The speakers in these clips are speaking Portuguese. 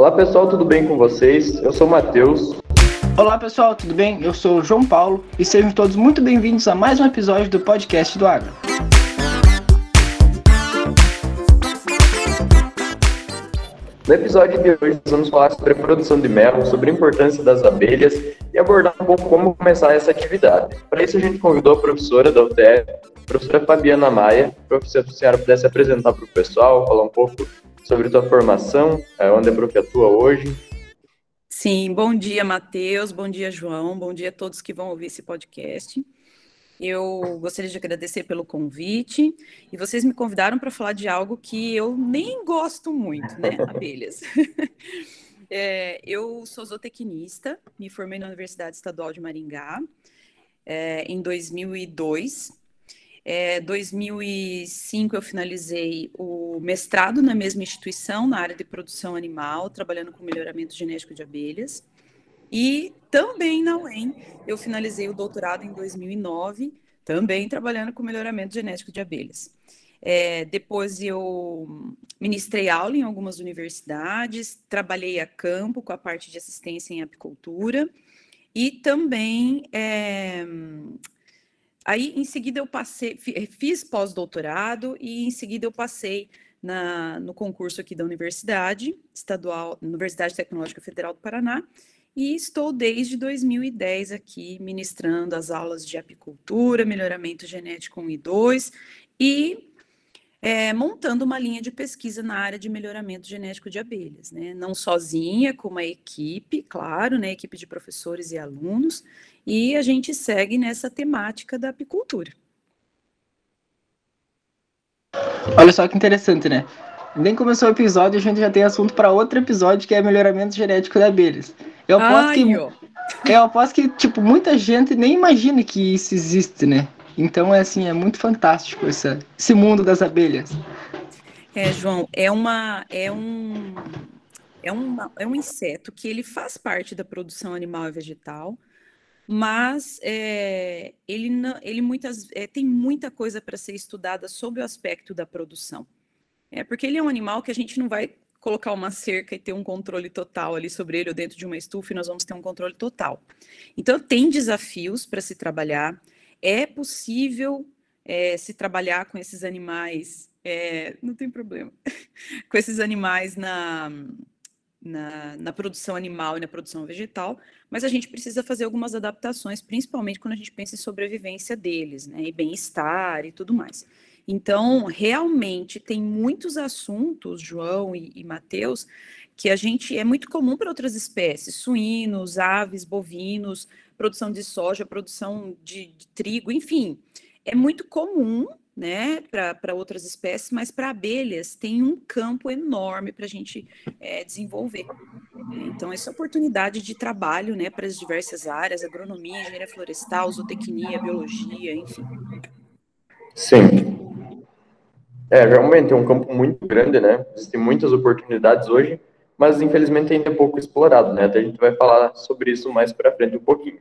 Olá pessoal, tudo bem com vocês? Eu sou o Matheus. Olá pessoal, tudo bem? Eu sou o João Paulo e sejam todos muito bem-vindos a mais um episódio do podcast do Agro. No episódio de hoje, nós vamos falar sobre a produção de mel, sobre a importância das abelhas e abordar um pouco como começar essa atividade. Para isso, a gente convidou a professora da UTF, a professora Fabiana Maia, para se a senhora pudesse apresentar para o pessoal, falar um pouco sobre a sua formação, é, onde a prof atua hoje. Sim, bom dia, Matheus, bom dia, João, bom dia a todos que vão ouvir esse podcast. Eu gostaria de agradecer pelo convite e vocês me convidaram para falar de algo que eu nem gosto muito, né? Abelhas. é, eu sou zootecnista, me formei na Universidade Estadual de Maringá é, em 2002. É, 2005 eu finalizei o mestrado na mesma instituição, na área de produção animal, trabalhando com melhoramento genético de abelhas. E também na UEM, eu finalizei o doutorado em 2009, também trabalhando com melhoramento genético de abelhas. É, depois eu ministrei aula em algumas universidades, trabalhei a campo com a parte de assistência em apicultura e também é, aí em seguida eu passei, fiz pós-doutorado e em seguida eu passei na, no concurso aqui da Universidade Estadual, Universidade Tecnológica Federal do Paraná, e estou desde 2010 aqui ministrando as aulas de apicultura, melhoramento genético 1 e 2 e é, montando uma linha de pesquisa na área de melhoramento genético de abelhas, né? Não sozinha, com uma equipe, claro, né? Equipe de professores e alunos, e a gente segue nessa temática da apicultura. Olha só que interessante, né? Nem começou o episódio, a gente já tem assunto para outro episódio que é melhoramento genético de abelhas. Eu aposto Ai, que. Eu aposto que, tipo, muita gente nem imagina que isso existe, né? Então, é assim, é muito fantástico essa, esse mundo das abelhas. É, João, é uma. É um. É, uma, é um inseto que ele faz parte da produção animal e vegetal, mas é, ele, não, ele muitas, é, tem muita coisa para ser estudada sobre o aspecto da produção. É porque ele é um animal que a gente não vai colocar uma cerca e ter um controle total ali sobre ele ou dentro de uma estufa e nós vamos ter um controle total. Então, tem desafios para se trabalhar, é possível é, se trabalhar com esses animais, é, não tem problema, com esses animais na, na, na, produção animal e na produção vegetal, mas a gente precisa fazer algumas adaptações, principalmente quando a gente pensa em sobrevivência deles, né, e bem-estar e tudo mais. Então, realmente, tem muitos assuntos, João e, e Matheus, que a gente é muito comum para outras espécies, suínos, aves, bovinos, produção de soja, produção de, de trigo, enfim, é muito comum né, para outras espécies, mas para abelhas tem um campo enorme para a gente é, desenvolver. Então, essa oportunidade de trabalho né, para as diversas áreas, agronomia, engenharia florestal, zootecnia, biologia, enfim. Sim, é, realmente é um campo muito grande, né? Existem muitas oportunidades hoje, mas infelizmente ainda é pouco explorado, né? Até a gente vai falar sobre isso mais para frente um pouquinho.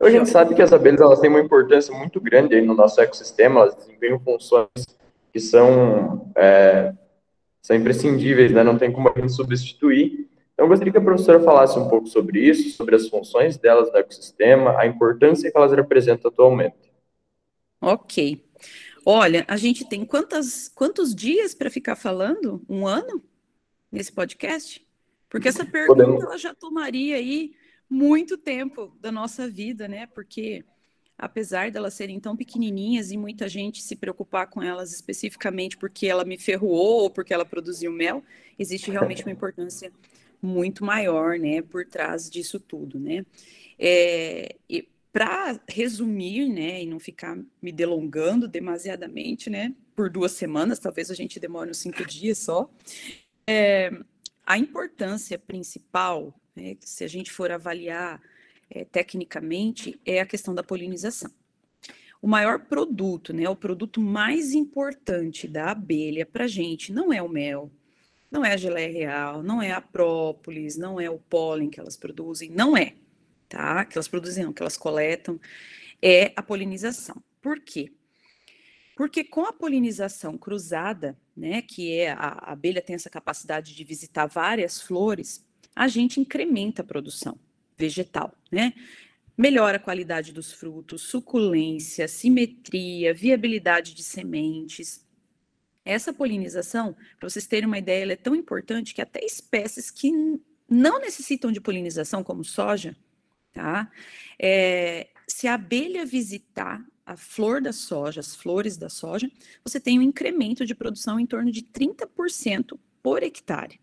A gente sabe que as abelhas elas têm uma importância muito grande aí no nosso ecossistema, elas desempenham funções que são, é, são imprescindíveis, né? Não tem como a gente substituir. Então, eu gostaria que a professora falasse um pouco sobre isso, sobre as funções delas no ecossistema, a importância que elas representam atualmente. Ok. Olha, a gente tem quantas, quantos dias para ficar falando? Um ano nesse podcast? Porque essa pergunta Podemos. ela já tomaria aí muito tempo da nossa vida, né? Porque apesar delas serem tão pequenininhas e muita gente se preocupar com elas especificamente porque ela me ferroou ou porque ela produziu mel, existe realmente uma importância muito maior, né, por trás disso tudo, né? É, para resumir, né, e não ficar me delongando demasiadamente, né, por duas semanas, talvez a gente demore uns cinco dias só, é, a importância principal, né, se a gente for avaliar é, tecnicamente, é a questão da polinização. O maior produto, né, o produto mais importante da abelha para a gente não é o mel, não é a geleia real, não é a própolis, não é o pólen que elas produzem, não é tá? Que elas produzem, não, que elas coletam, é a polinização. Por quê? Porque com a polinização cruzada, né, que é a, a abelha tem essa capacidade de visitar várias flores, a gente incrementa a produção vegetal, né? Melhora a qualidade dos frutos, suculência, simetria, viabilidade de sementes. Essa polinização, para vocês terem uma ideia, ela é tão importante que até espécies que não necessitam de polinização, como soja, tá? É, se a abelha visitar a flor da soja, as flores da soja, você tem um incremento de produção em torno de 30% por hectare.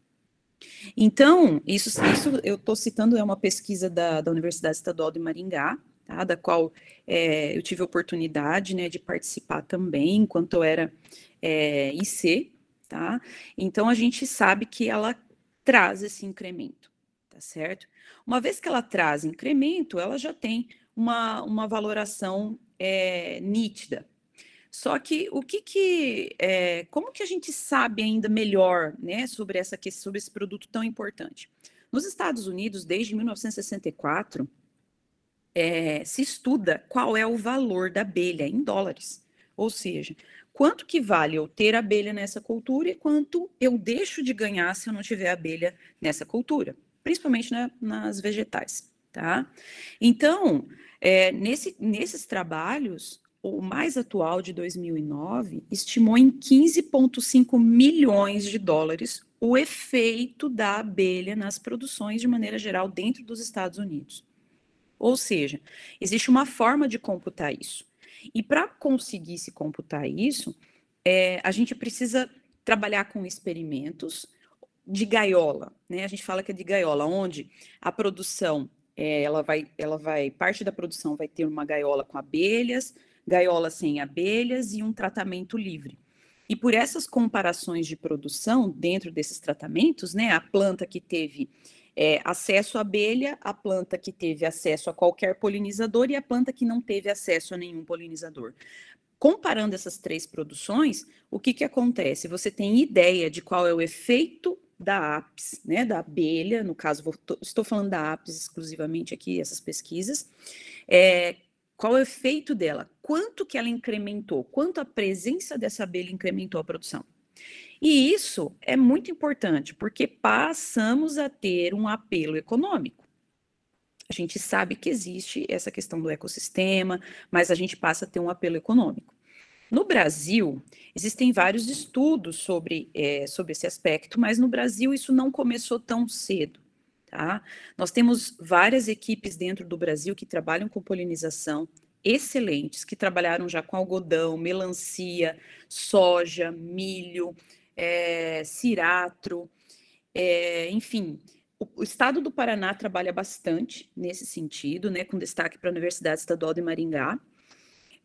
Então, isso, isso eu estou citando é uma pesquisa da, da Universidade Estadual de Maringá, tá, da qual é, eu tive a oportunidade né, de participar também, enquanto eu era é, IC, tá? Então, a gente sabe que ela traz esse incremento, tá certo? Uma vez que ela traz incremento, ela já tem uma, uma valoração é, nítida. Só que o que que, é, como que a gente sabe ainda melhor, né, sobre essa sobre esse produto tão importante? Nos Estados Unidos, desde 1964, é, se estuda qual é o valor da abelha em dólares, ou seja, quanto que vale eu ter abelha nessa cultura e quanto eu deixo de ganhar se eu não tiver abelha nessa cultura, principalmente né, nas vegetais, tá? Então, é, nesse, nesses trabalhos, o mais atual de 2009 estimou em 15,5 milhões de dólares o efeito da abelha nas produções de maneira geral dentro dos Estados Unidos. Ou seja, existe uma forma de computar isso. E para conseguir se computar isso, é, a gente precisa trabalhar com experimentos de gaiola, né? A gente fala que é de gaiola, onde a produção é, ela vai, ela vai, parte da produção vai ter uma gaiola com abelhas, gaiola sem abelhas e um tratamento livre. E por essas comparações de produção dentro desses tratamentos, né, a planta que teve é, acesso à abelha, a planta que teve acesso a qualquer polinizador e a planta que não teve acesso a nenhum polinizador. Comparando essas três produções, o que, que acontece? Você tem ideia de qual é o efeito da apis, né, da abelha, no caso, vou, tô, estou falando da apis exclusivamente aqui, essas pesquisas, é, qual é o efeito dela? Quanto que ela incrementou? Quanto a presença dessa abelha incrementou a produção? E isso é muito importante, porque passamos a ter um apelo econômico. A gente sabe que existe essa questão do ecossistema, mas a gente passa a ter um apelo econômico. No Brasil, existem vários estudos sobre, é, sobre esse aspecto, mas no Brasil isso não começou tão cedo. Tá? Nós temos várias equipes dentro do Brasil que trabalham com polinização, excelentes, que trabalharam já com algodão, melancia, soja, milho, é, ciratro, é, enfim. O, o, estado do Paraná trabalha bastante nesse sentido, né, com destaque para a Universidade Estadual de Maringá.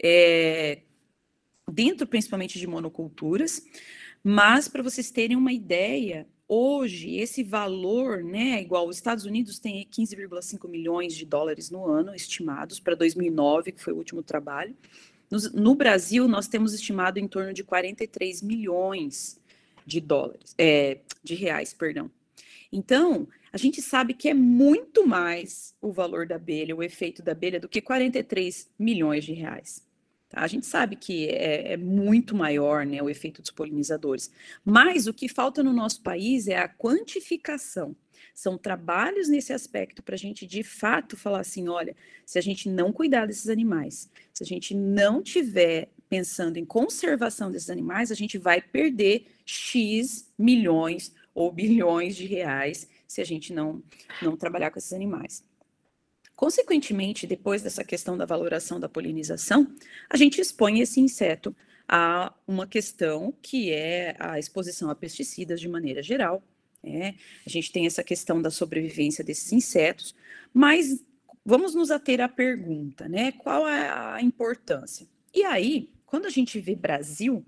É, dentro principalmente de monoculturas, mas para vocês terem uma ideia, hoje esse valor, né, igual os Estados Unidos tem 15,5 milhões de dólares no ano estimados para 2009, que foi o último trabalho. No, no, Brasil, nós temos estimado em torno de 43 milhões de dólares, é, de reais, perdão. Então, a gente sabe que é muito mais o valor da abelha, o efeito da abelha, do que 43 milhões de reais. Tá? A gente sabe que é, é, muito maior né, o efeito dos polinizadores, mas o que falta no nosso país é a quantificação. São trabalhos nesse aspecto para a gente de fato falar assim: olha, se a gente não cuidar desses animais, se a gente não tiver pensando em conservação desses animais, a gente vai perder X milhões ou bilhões de reais se a gente não, não trabalhar com esses animais. Consequentemente, depois dessa questão da valoração da polinização, a gente expõe esse inseto a uma questão que é a exposição a pesticidas de maneira geral. Né? A gente tem essa questão da sobrevivência desses insetos, mas vamos nos ater à pergunta, né? Qual é a importância? E aí, quando a gente vê Brasil,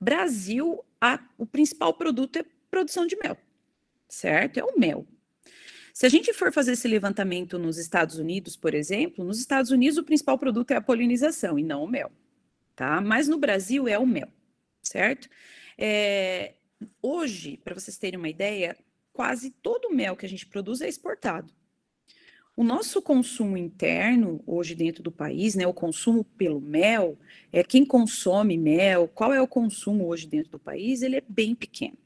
Brasil, a, o principal produto é produção de mel, certo? É o mel. Se a gente for fazer esse levantamento nos Estados Unidos, por exemplo, nos Estados Unidos o principal produto é a polinização e não o mel, tá? Mas no Brasil é o mel, certo? É, hoje, para vocês terem uma ideia, quase todo o mel que a gente produz é exportado. O nosso consumo interno, hoje dentro do país, né, o consumo pelo mel, é quem consome mel, qual é o consumo hoje dentro do país, ele é bem pequeno.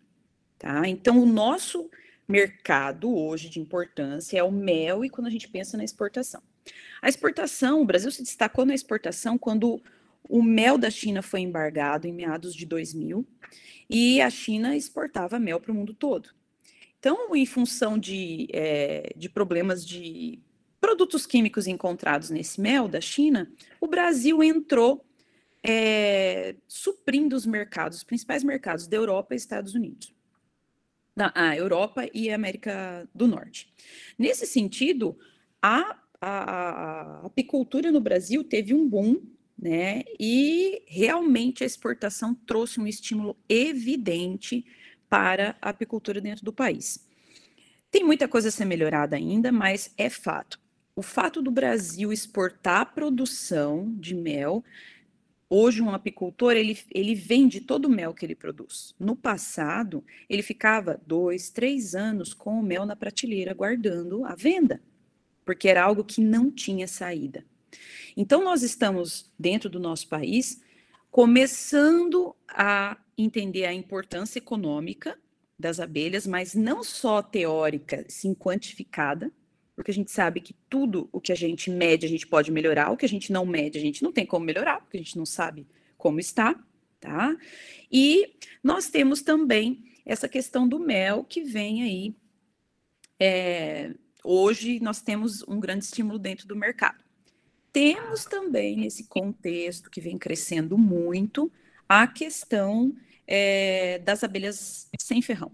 Tá? Então, o nosso mercado hoje de importância é o mel e quando a gente pensa na exportação. A exportação, o Brasil se destacou na exportação quando o mel da China foi embargado em meados de 2000 e a China exportava mel para o mundo todo. Então, em função de, é, de problemas de produtos químicos encontrados nesse mel da China, o Brasil entrou é, suprindo os mercados, os principais mercados da Europa e Estados Unidos. Da Europa e América do Norte. Nesse sentido, a, a, a apicultura no Brasil teve um boom né? E realmente a exportação trouxe um estímulo evidente para a apicultura dentro do país. Tem muita coisa a ser melhorada ainda, mas é fato. O fato do Brasil exportar a produção de mel, hoje um apicultor ele, ele vende todo o mel que ele produz. No passado, ele ficava dois, três anos com o mel na prateleira guardando a venda, porque era algo que não tinha saída. Então, nós estamos dentro do nosso país começando a entender a importância econômica das abelhas, mas não só teórica, sim quantificada, porque a gente sabe que tudo o que a gente mede a gente pode melhorar, o que a gente não mede a gente não tem como melhorar, porque a gente não sabe como está, tá? E nós temos também essa questão do mel que vem aí. É, hoje nós temos um grande estímulo dentro do mercado. Temos também nesse contexto que vem crescendo muito a questão é, das abelhas sem ferrão.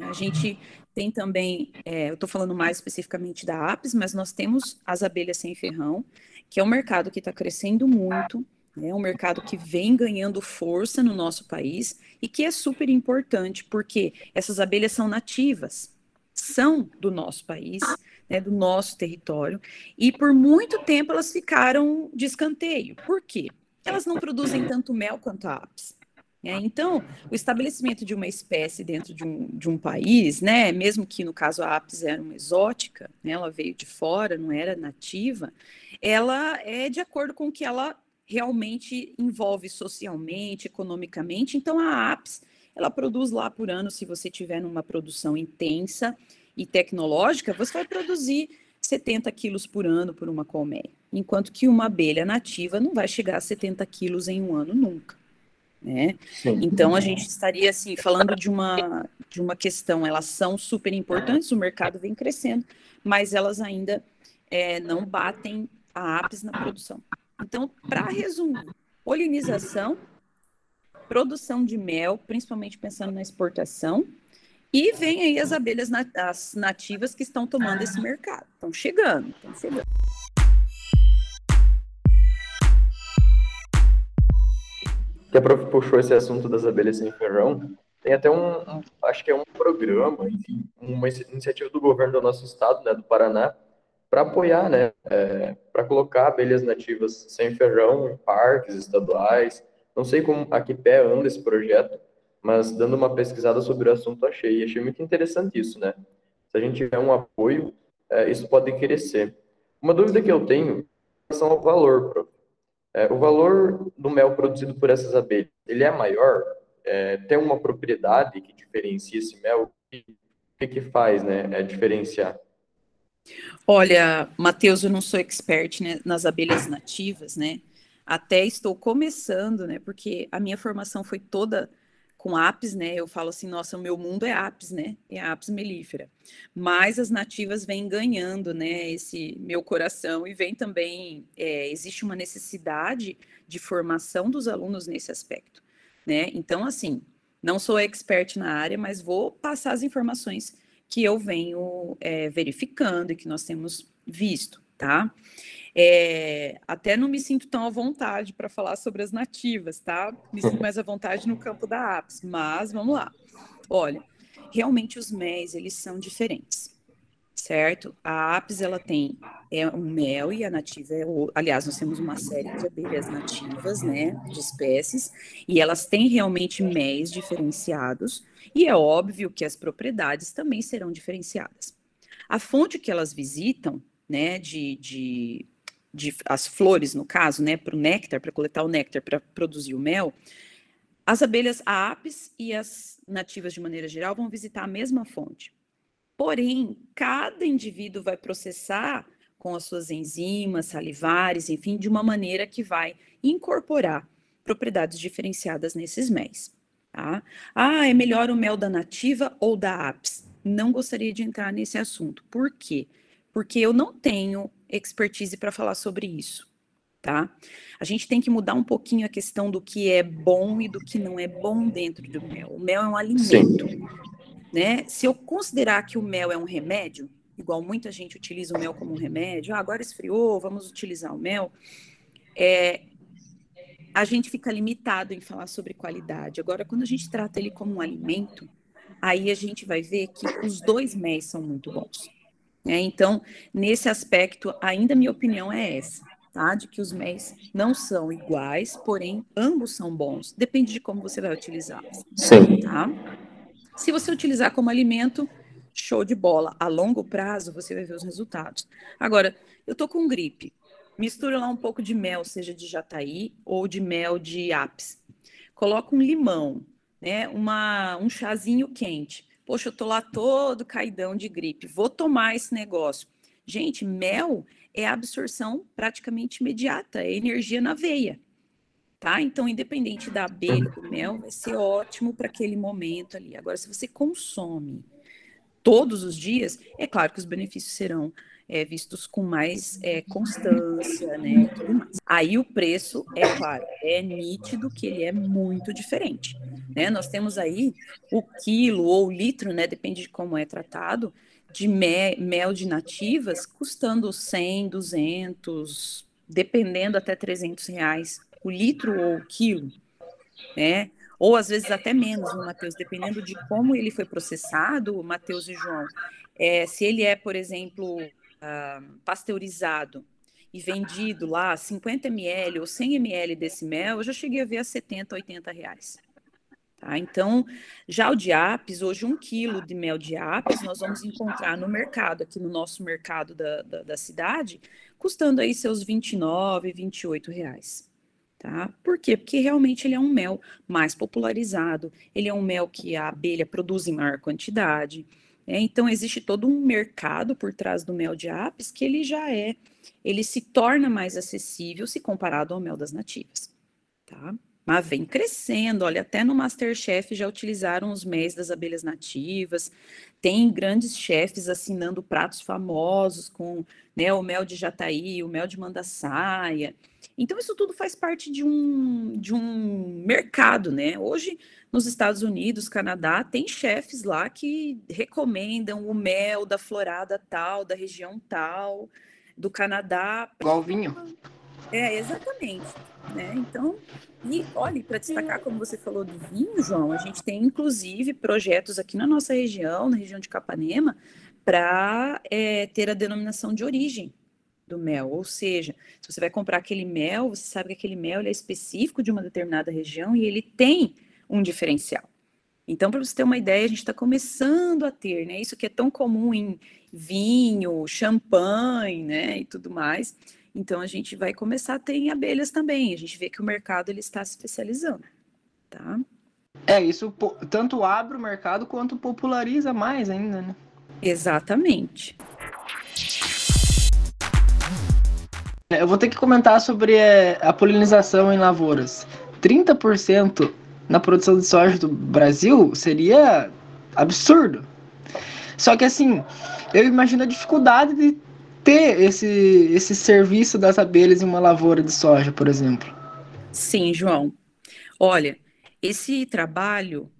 A gente tem também, é, eu estou falando mais especificamente da apis, mas nós temos as abelhas sem ferrão, que é um mercado que está crescendo muito, é um mercado que vem ganhando força no nosso país e que é super importante, porque essas abelhas são nativas, são do nosso país, né, do nosso território, e por muito tempo elas ficaram de escanteio. Por quê? Elas não produzem tanto mel quanto a apis. É, então, o estabelecimento de uma espécie dentro de um, de um país, né, mesmo que no caso a apis era uma exótica, né, ela veio de fora, não era nativa, ela é de acordo com o que ela realmente envolve socialmente, economicamente. Então, a apis, ela produz lá por ano, se você tiver numa produção intensa e tecnológica, você vai produzir 70 quilos por ano por uma colmeia, enquanto que uma abelha nativa não vai chegar a 70 quilos em um ano nunca né? Então a gente estaria assim falando de uma de uma questão, elas são super importantes, o mercado vem crescendo, mas elas ainda é, não batem a apis na produção. Então, para resumir, polinização, produção de mel, principalmente pensando na exportação, e vem aí as abelhas as nativas que estão tomando esse mercado, estão chegando, estão chegando. Que a prof puxou esse assunto das abelhas sem ferrão, tem até um, acho que é um programa, enfim, uma iniciativa do governo do nosso estado, né, do Paraná, para apoiar, né, é, para colocar abelhas nativas sem ferrão em parques estaduais. Não sei como a que pé anda esse projeto, mas dando uma pesquisada sobre o assunto achei, achei muito interessante isso, né? Se a gente tiver um apoio, é, isso pode crescer. Uma dúvida que eu tenho em relação ao valor, prof. É, o valor do mel produzido por essas abelhas, ele é maior? É, tem uma propriedade que diferencia esse mel? O que, que faz, né, é diferenciar? Olha, Matheus, eu não sou expert né, nas abelhas nativas, né? Até estou começando, né? Porque a minha formação foi toda com apis, né? Eu falo assim, nossa, o meu mundo é apis, né? É apis melífera. Mas as nativas vêm ganhando, né? Esse meu coração e vem também é, existe uma necessidade de formação dos alunos nesse aspecto, né? Então, assim, não sou expert na área, mas vou passar as informações que eu venho é, verificando e que nós temos visto, tá? É, até não me sinto tão à vontade para falar sobre as nativas, tá? Me sinto mais à vontade no campo da APS, mas vamos lá. Olha, realmente os MEs, eles são diferentes, certo? A APS, ela tem é um mel e a nativa é o... Aliás, nós temos uma série de abelhas nativas, né, de espécies, e elas têm realmente MEs diferenciados, e é óbvio que as propriedades também serão diferenciadas. A fonte que elas visitam, né, de, de de, as flores, no caso, né, para o néctar, para coletar o néctar, para produzir o mel, as abelhas, a apis e as nativas de maneira geral vão visitar a mesma fonte. Porém, cada indivíduo vai processar com as suas enzimas, salivares, enfim, de uma maneira que vai incorporar propriedades diferenciadas nesses méis. Tá? Ah, é melhor o mel da nativa ou da apis? Não gostaria de entrar nesse assunto. Por quê? Porque eu não tenho expertise para falar sobre isso. Tá? A gente tem que mudar um pouquinho a questão do que é bom e do que não é bom dentro do mel. O mel é um alimento. Né? Se eu considerar que o mel é um remédio, igual muita gente utiliza o mel como um remédio, ah, agora esfriou, vamos utilizar o mel, é, a gente fica limitado em falar sobre qualidade. Agora, quando a gente trata ele como um alimento, aí a gente vai ver que os dois méis são muito bons. Né? Então, nesse aspecto, ainda minha opinião é essa, tá? De que os méis não são iguais, porém, ambos são bons. Depende de como você vai utilizá-los. Sim. Tá? Se você utilizar como alimento, show de bola. A longo prazo, você vai ver os resultados. Agora, eu tô com gripe. Mistura lá um pouco de mel, seja de jataí ou de mel de apis. Coloca um limão, né? Uma, um chazinho quente. Poxa, eu tô lá todo caidão de gripe. Vou tomar esse negócio. Gente, mel é absorção praticamente imediata, é energia na veia. Tá? Então, independente da abelha, do mel, vai ser ótimo para aquele momento ali. Agora, se você consome todos os dias, é claro que os benefícios serão é, vistos com mais é, constância, né? Tudo mais. Aí o preço, é claro, é nítido que ele é muito diferente. Né? Nós temos aí o quilo ou o litro, né? Depende de como é tratado, de me mel de nativas, custando 100, 200, dependendo até 300 reais o litro ou o quilo, né? ou às vezes até menos, o Matheus, dependendo de como ele foi processado, Matheus e João. É, se ele é, por exemplo, uh, pasteurizado e vendido lá 50 ml ou 100 ml desse mel, eu já cheguei a ver a 70, 80 reais. Tá? Então, já o de apis, hoje um quilo de mel de apis, nós vamos encontrar no mercado, aqui no nosso mercado da, da, da cidade, custando aí seus 29, 28 reais. Tá? Por quê? Porque realmente ele é um mel mais popularizado, ele é um mel que a abelha produz em maior quantidade. Né? Então, existe todo um mercado por trás do mel de apis que ele já é, ele se torna mais acessível se comparado ao mel das nativas. Tá? Mas vem crescendo, olha, até no Masterchef já utilizaram os méis das abelhas nativas, tem grandes chefes assinando pratos famosos com né, o mel de jataí, o mel de mandaçaia. Então, isso tudo faz parte de um, de um mercado, né? Hoje, nos Estados Unidos, Canadá, tem chefes lá que recomendam o mel da florada tal, da região tal, do Canadá. Igual vinho. É, exatamente. Né? Então, e olha, para destacar, como você falou do vinho, João, a gente tem inclusive projetos aqui na nossa região, na região de Capanema, para é, ter a denominação de origem do mel. Ou seja, se você vai comprar aquele mel, você sabe que aquele mel é específico de uma determinada região e ele tem um diferencial. Então, para você ter uma ideia, a gente está começando a ter, né? Isso que é tão comum em vinho, champanhe, né? E tudo mais. Então a gente vai começar a ter em abelhas também. A gente vê que o mercado ele está se especializando, tá? É, isso tanto abre o mercado quanto populariza mais ainda, né? Exatamente. Eu vou ter que comentar sobre é, a polinização em lavouras. 30% na produção de soja do Brasil seria absurdo. Só que assim, eu imagino a dificuldade de ter esse, esse serviço das abelhas em uma lavoura de soja, por exemplo? Sim, João. Olha, esse trabalho,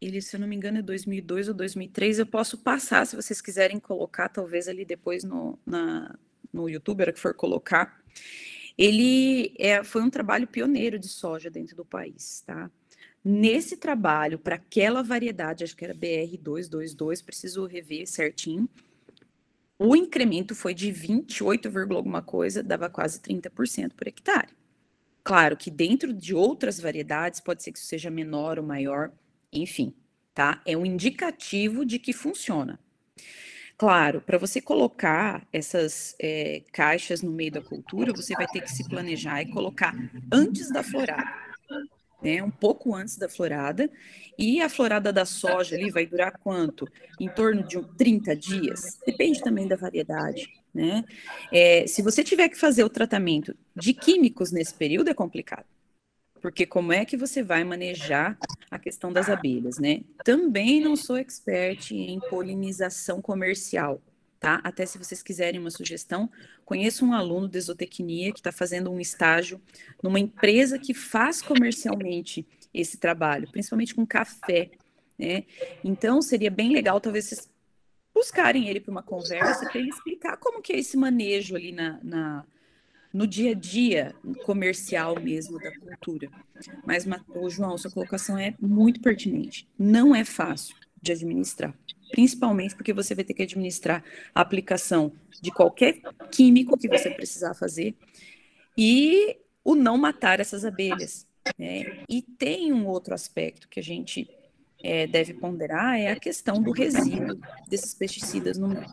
ele, se eu não me engano, é 2002 ou 2003. Eu posso passar, se vocês quiserem colocar, talvez ali depois no, na, no YouTube, era que for colocar. Ele é, foi um trabalho pioneiro de soja dentro do país, tá? Nesse trabalho, para aquela variedade, acho que era BR222, preciso rever certinho, o incremento foi de 28, alguma coisa, dava quase 30% por hectare. Claro que dentro de outras variedades pode ser que isso seja menor ou maior, enfim, tá? É um indicativo de que funciona. Claro, para você colocar essas é, caixas no meio da cultura, você vai ter que se planejar e colocar antes da florada. né, um pouco antes da florada, e a florada da soja ali vai durar quanto? Em torno de 30 dias, depende também da variedade, né? É, se você tiver que fazer o tratamento de químicos nesse período, é complicado. Porque como é que você vai manejar a questão das abelhas, né? Também não sou expert em polinização comercial, tá? Até se vocês quiserem uma sugestão, conheço um aluno de zootecnia que está fazendo um estágio numa empresa que faz comercialmente esse trabalho, principalmente com café, né? Então seria bem legal talvez vocês buscarem ele para uma conversa para ele explicar como que é esse manejo ali na, na no dia a dia comercial mesmo da cultura. Mas, João, sua colocação é muito pertinente. Não é fácil de administrar principalmente porque você vai ter que administrar a aplicação de qualquer químico que você precisar fazer e o não matar essas abelhas. Né? E tem um outro aspecto que a gente é, deve ponderar, é a questão do resíduo desses pesticidas no meio.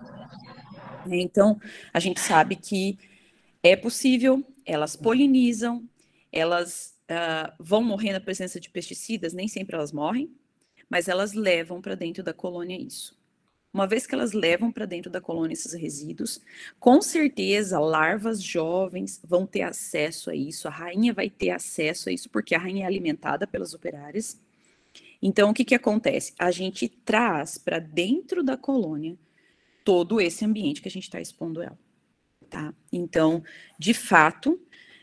Então, a gente sabe que é possível, elas polinizam, elas uh, vão morrer na presença de pesticidas, nem sempre elas morrem, mas elas levam para dentro da colônia isso. Uma vez que elas levam para dentro da colônia esses resíduos, com certeza larvas jovens vão ter acesso a isso, a rainha vai ter acesso a isso, porque a rainha é alimentada pelas operárias. Então, o que, que acontece? A gente traz para dentro da colônia todo esse ambiente que a gente está expondo ela. Tá? Então, de fato,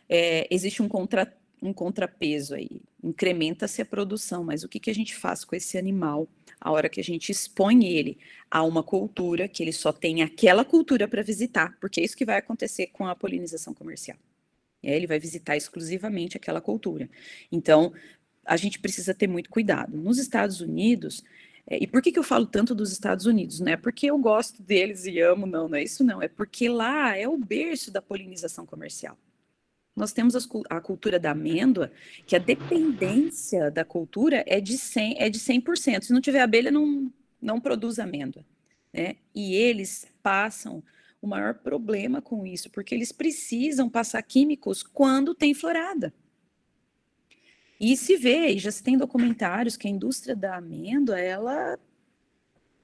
é, existe um contra um contrapeso aí, incrementa-se a produção, mas o que, que a gente faz com esse animal a hora que a gente expõe ele a uma cultura, que ele só tem aquela cultura para visitar, porque é isso que vai acontecer com a polinização comercial. É, ele vai visitar exclusivamente aquela cultura. Então, a gente precisa ter muito cuidado. Nos Estados Unidos, é, e por que, que eu falo tanto dos Estados Unidos? Não é porque eu gosto deles e amo, não, não é isso não. É porque lá é o berço da polinização comercial. Nós temos a cultura da amêndoa, que a dependência da cultura é de 100%. É de 100%. Se não tiver abelha, não, não produz amêndoa. Né? E eles passam o maior problema com isso, porque eles precisam passar químicos quando tem florada. E se vê, e já se tem documentários que a indústria da amêndoa, ela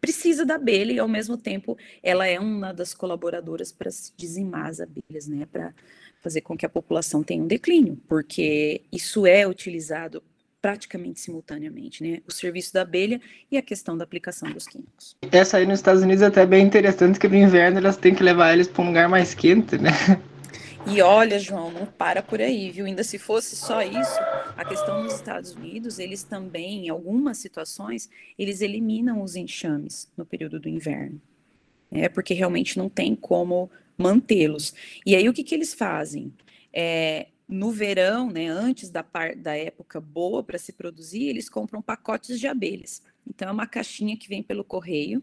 precisa da abelha e ao mesmo tempo ela é uma das colaboradoras para dizimar as abelhas, né, para fazer com que a população tenha um declínio, porque isso é utilizado praticamente simultaneamente, né? O serviço da abelha e a questão da aplicação dos químicos. Essa aí nos Estados Unidos é até bem interessante, que no inverno elas têm que levar eles para um lugar mais quente, né? E olha, João, não para por aí, viu? Ainda se fosse só isso, a questão nos Estados Unidos, eles também, em algumas situações, eles eliminam os enxames no período do inverno. É porque realmente não tem como mantê-los. E aí o que, que eles fazem? É, no verão, né, antes da, par, da época boa para se produzir, eles compram pacotes de abelhas. Então é uma caixinha que vem pelo correio,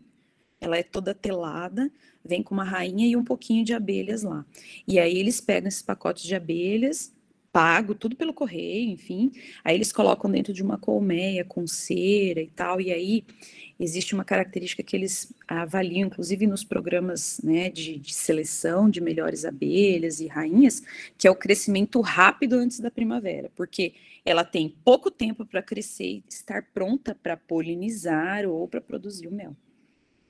ela é toda telada, vem com uma rainha e um pouquinho de abelhas lá. E aí eles pegam esses pacotes de abelhas, pago tudo pelo correio, enfim. Aí eles colocam dentro de uma colmeia com cera e tal, e aí existe uma característica que eles avaliam, inclusive nos programas né, de, de, seleção de melhores abelhas e rainhas, que é o crescimento rápido antes da primavera, porque ela tem pouco tempo para crescer e estar pronta para polinizar ou para produzir o mel.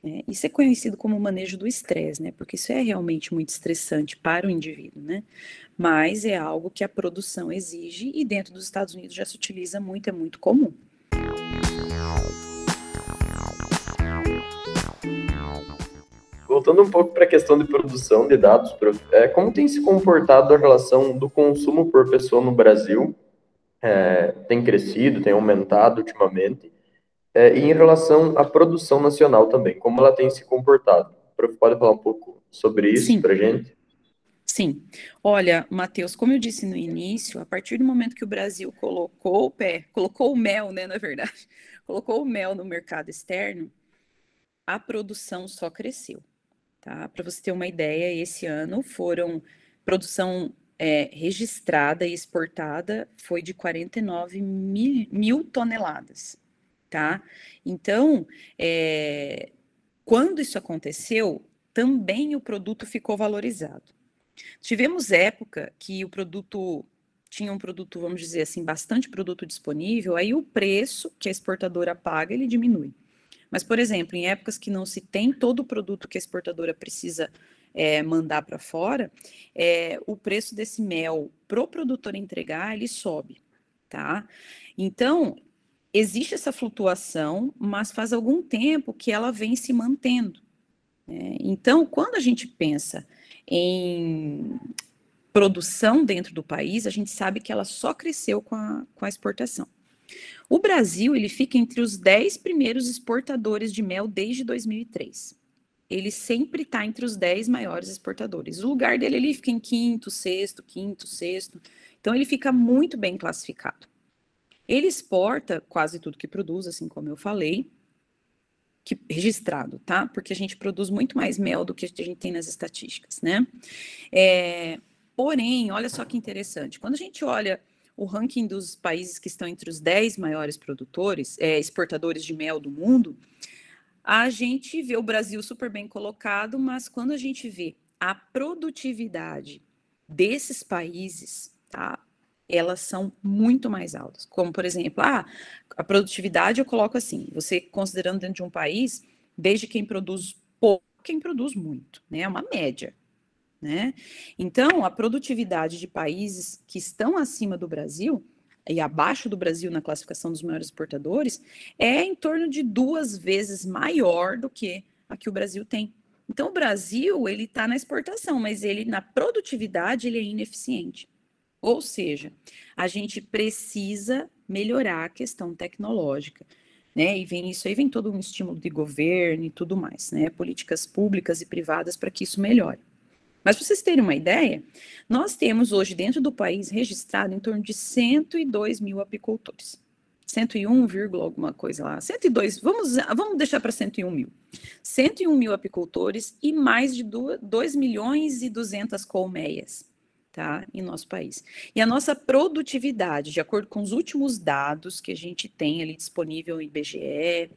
Né? Isso é conhecido como manejo do estresse, né? Porque isso é realmente muito estressante para o indivíduo, né? Mas é algo que a produção exige e dentro dos Estados Unidos já se utiliza muito, é muito comum. Voltando um pouco para a questão de produção de dados, é, como tem se comportado a relação do consumo por pessoa no Brasil? É, tem crescido, tem aumentado ultimamente? É, e em relação à produção nacional também, como ela tem se comportado? Pode falar um pouco sobre isso para a gente? Sim. Olha, Matheus, como eu disse no início, a partir do momento que o Brasil colocou o pé, colocou o mel, né, na verdade, colocou o mel no mercado externo, a produção só cresceu. Tá? Para você ter uma ideia, esse ano foram produção é, registrada e exportada foi de 49 mil, mil toneladas tá? Então, é, quando isso aconteceu, também o produto ficou valorizado. Tivemos época que o produto tinha um produto, vamos dizer assim, bastante produto disponível, aí o preço que a exportadora paga, ele diminui. Mas, por exemplo, em épocas que não se tem todo o produto que a exportadora precisa é, mandar para fora, é, o preço desse mel para o produtor entregar, ele sobe, tá? Então, existe essa flutuação, mas faz algum tempo que ela vem se mantendo. Né? Então, quando a gente pensa em produção dentro do país, a gente sabe que ela só cresceu com a, com a exportação. O Brasil, ele fica entre os 10 primeiros exportadores de mel desde 2003. Ele sempre está entre os 10 maiores exportadores. O lugar dele, ele fica em quinto, sexto, quinto, sexto. Então, ele fica muito bem classificado. Ele exporta quase tudo que produz, assim como eu falei, que, registrado, tá? Porque a gente produz muito mais mel do que a gente tem nas estatísticas, né? É, porém, olha só que interessante, quando a gente olha o ranking dos países que estão entre os 10 maiores produtores, é, exportadores de mel do mundo, a gente vê o Brasil super bem colocado, mas quando a gente vê a produtividade desses países, tá? Elas são muito mais altas. Como, por exemplo, ah, a produtividade eu coloco assim, você considerando dentro de um país, desde quem produz pouco, quem produz muito, né? É uma média né? Então, a produtividade de países que estão acima do Brasil e abaixo do Brasil na classificação dos maiores exportadores é em torno de duas vezes maior do que a que o Brasil tem. Então, o Brasil ele está na exportação, mas ele na produtividade ele é ineficiente. Ou seja, a gente precisa melhorar a questão tecnológica. Né, e vem isso aí, vem todo um estímulo de governo e tudo mais, né? Políticas públicas e privadas para que isso melhore. Mas para vocês terem uma ideia, nós temos hoje dentro do país registrado em torno de 102 mil apicultores. 101, alguma coisa lá. 102, vamos, vamos deixar para 101 mil. 101 mil apicultores e mais de 2 milhões e 200 colmeias, tá? Em nosso país. E a nossa produtividade, de acordo com os últimos dados que a gente tem ali disponível no IBGE,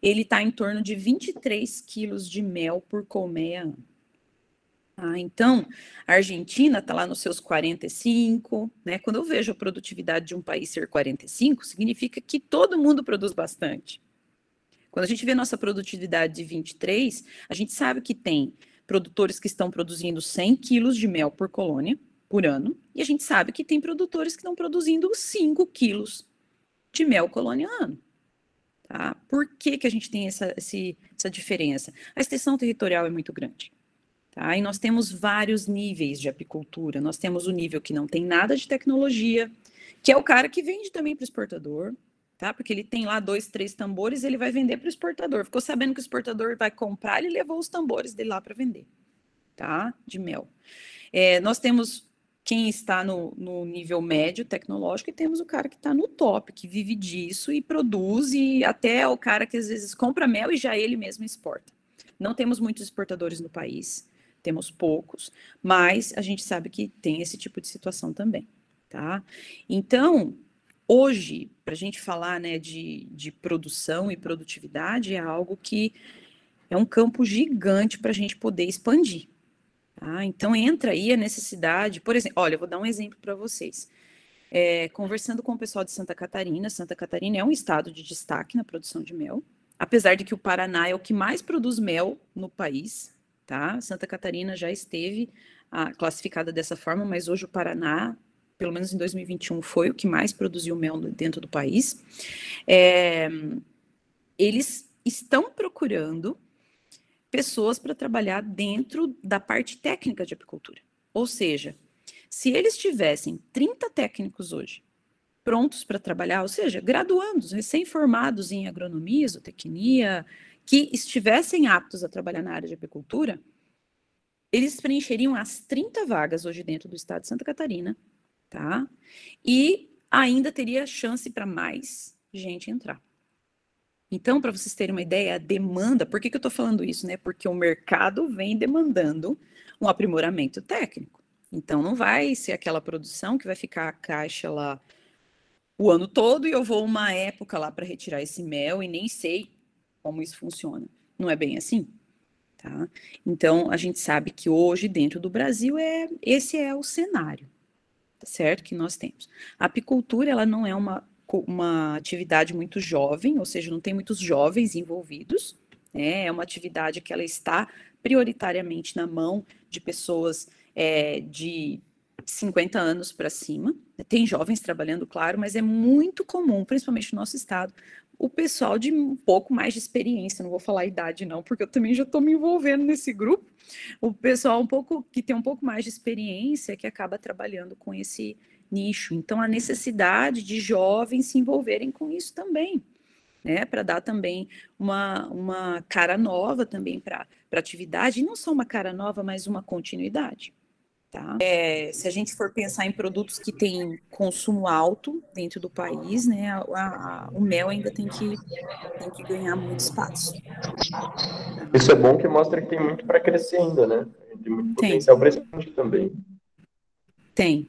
ele está em torno de 23 quilos de mel por colmeia. Ah, então, a Argentina está lá nos seus 45, né? Quando eu vejo a produtividade de um país ser 45, significa que todo mundo produz bastante. Quando a gente vê nossa produtividade de 23, a gente sabe que tem produtores que estão produzindo 100 quilos de mel por colônia por ano, e a gente sabe que tem produtores que estão produzindo 5 quilos de mel colônia ano. Tá? Por que, que a gente tem essa, essa diferença? A extensão territorial é muito grande. Tá? E nós temos vários níveis de apicultura. Nós temos o nível que não tem nada de tecnologia, que é o cara que vende também para o exportador, tá? Porque ele tem lá dois, três tambores, ele vai vender para o exportador. Ficou sabendo que o exportador vai comprar, ele levou os tambores dele lá para vender, tá? De mel. É, nós temos quem está no, no, nível médio tecnológico e temos o cara que está no top, que vive disso e produz, e até o cara que às vezes compra mel e já ele mesmo exporta. Não temos muitos exportadores no país temos poucos, mas a gente sabe que tem esse tipo de situação também, tá? Então, hoje, para a gente falar né, de, de produção e produtividade, é algo que é um campo gigante para a gente poder expandir. Tá? Então, entra aí a necessidade, por exemplo, olha, eu vou dar um exemplo para vocês. É, conversando com o pessoal de Santa Catarina, Santa Catarina é um estado de destaque na produção de mel, apesar de que o Paraná é o que mais produz mel no país, tá? Santa Catarina já esteve ah, classificada dessa forma, mas hoje o Paraná, pelo menos em 2021, foi o que mais produziu mel dentro do país. É, eles estão procurando pessoas para trabalhar dentro da parte técnica de apicultura. Ou seja, se eles tivessem 30 técnicos hoje prontos para trabalhar, ou seja, graduandos, recém-formados em agronomia, zootecnia, que estivessem aptos a trabalhar na área de apicultura, eles preencheriam as 30 vagas hoje dentro do estado de Santa Catarina, tá? E ainda teria chance para mais gente entrar. Então, para vocês terem uma ideia, a demanda, por que, que eu estou falando isso, né? Porque o mercado vem demandando um aprimoramento técnico. Então, não vai ser aquela produção que vai ficar a caixa lá o ano todo e eu vou uma época lá para retirar esse mel e nem sei como isso funciona. Não é bem assim, tá? Então, a gente sabe que hoje, dentro do Brasil, é esse é o cenário, certo? Que nós temos. A apicultura, ela não é uma, uma atividade muito jovem, ou seja, não tem muitos jovens envolvidos, né? É uma atividade que ela está prioritariamente na mão de pessoas é, de 50 anos para cima. Tem jovens trabalhando, claro, mas é muito comum, principalmente no nosso estado, o pessoal de um pouco mais de experiência, não vou falar a idade não, porque eu também já estou me envolvendo nesse grupo, o pessoal um pouco que tem um pouco mais de experiência que acaba trabalhando com esse nicho. Então a necessidade de jovens se envolverem com isso também, né, para dar também uma, uma cara nova também para a atividade, e não só uma cara nova, mas uma continuidade. Tá? É, se a gente for pensar em produtos que têm consumo alto dentro do país, né, a, a, o mel ainda tem que, tem que ganhar muito espaço. Isso é bom que mostra que tem muito para crescer ainda, né? Tem muito potencial para esse também. Tem.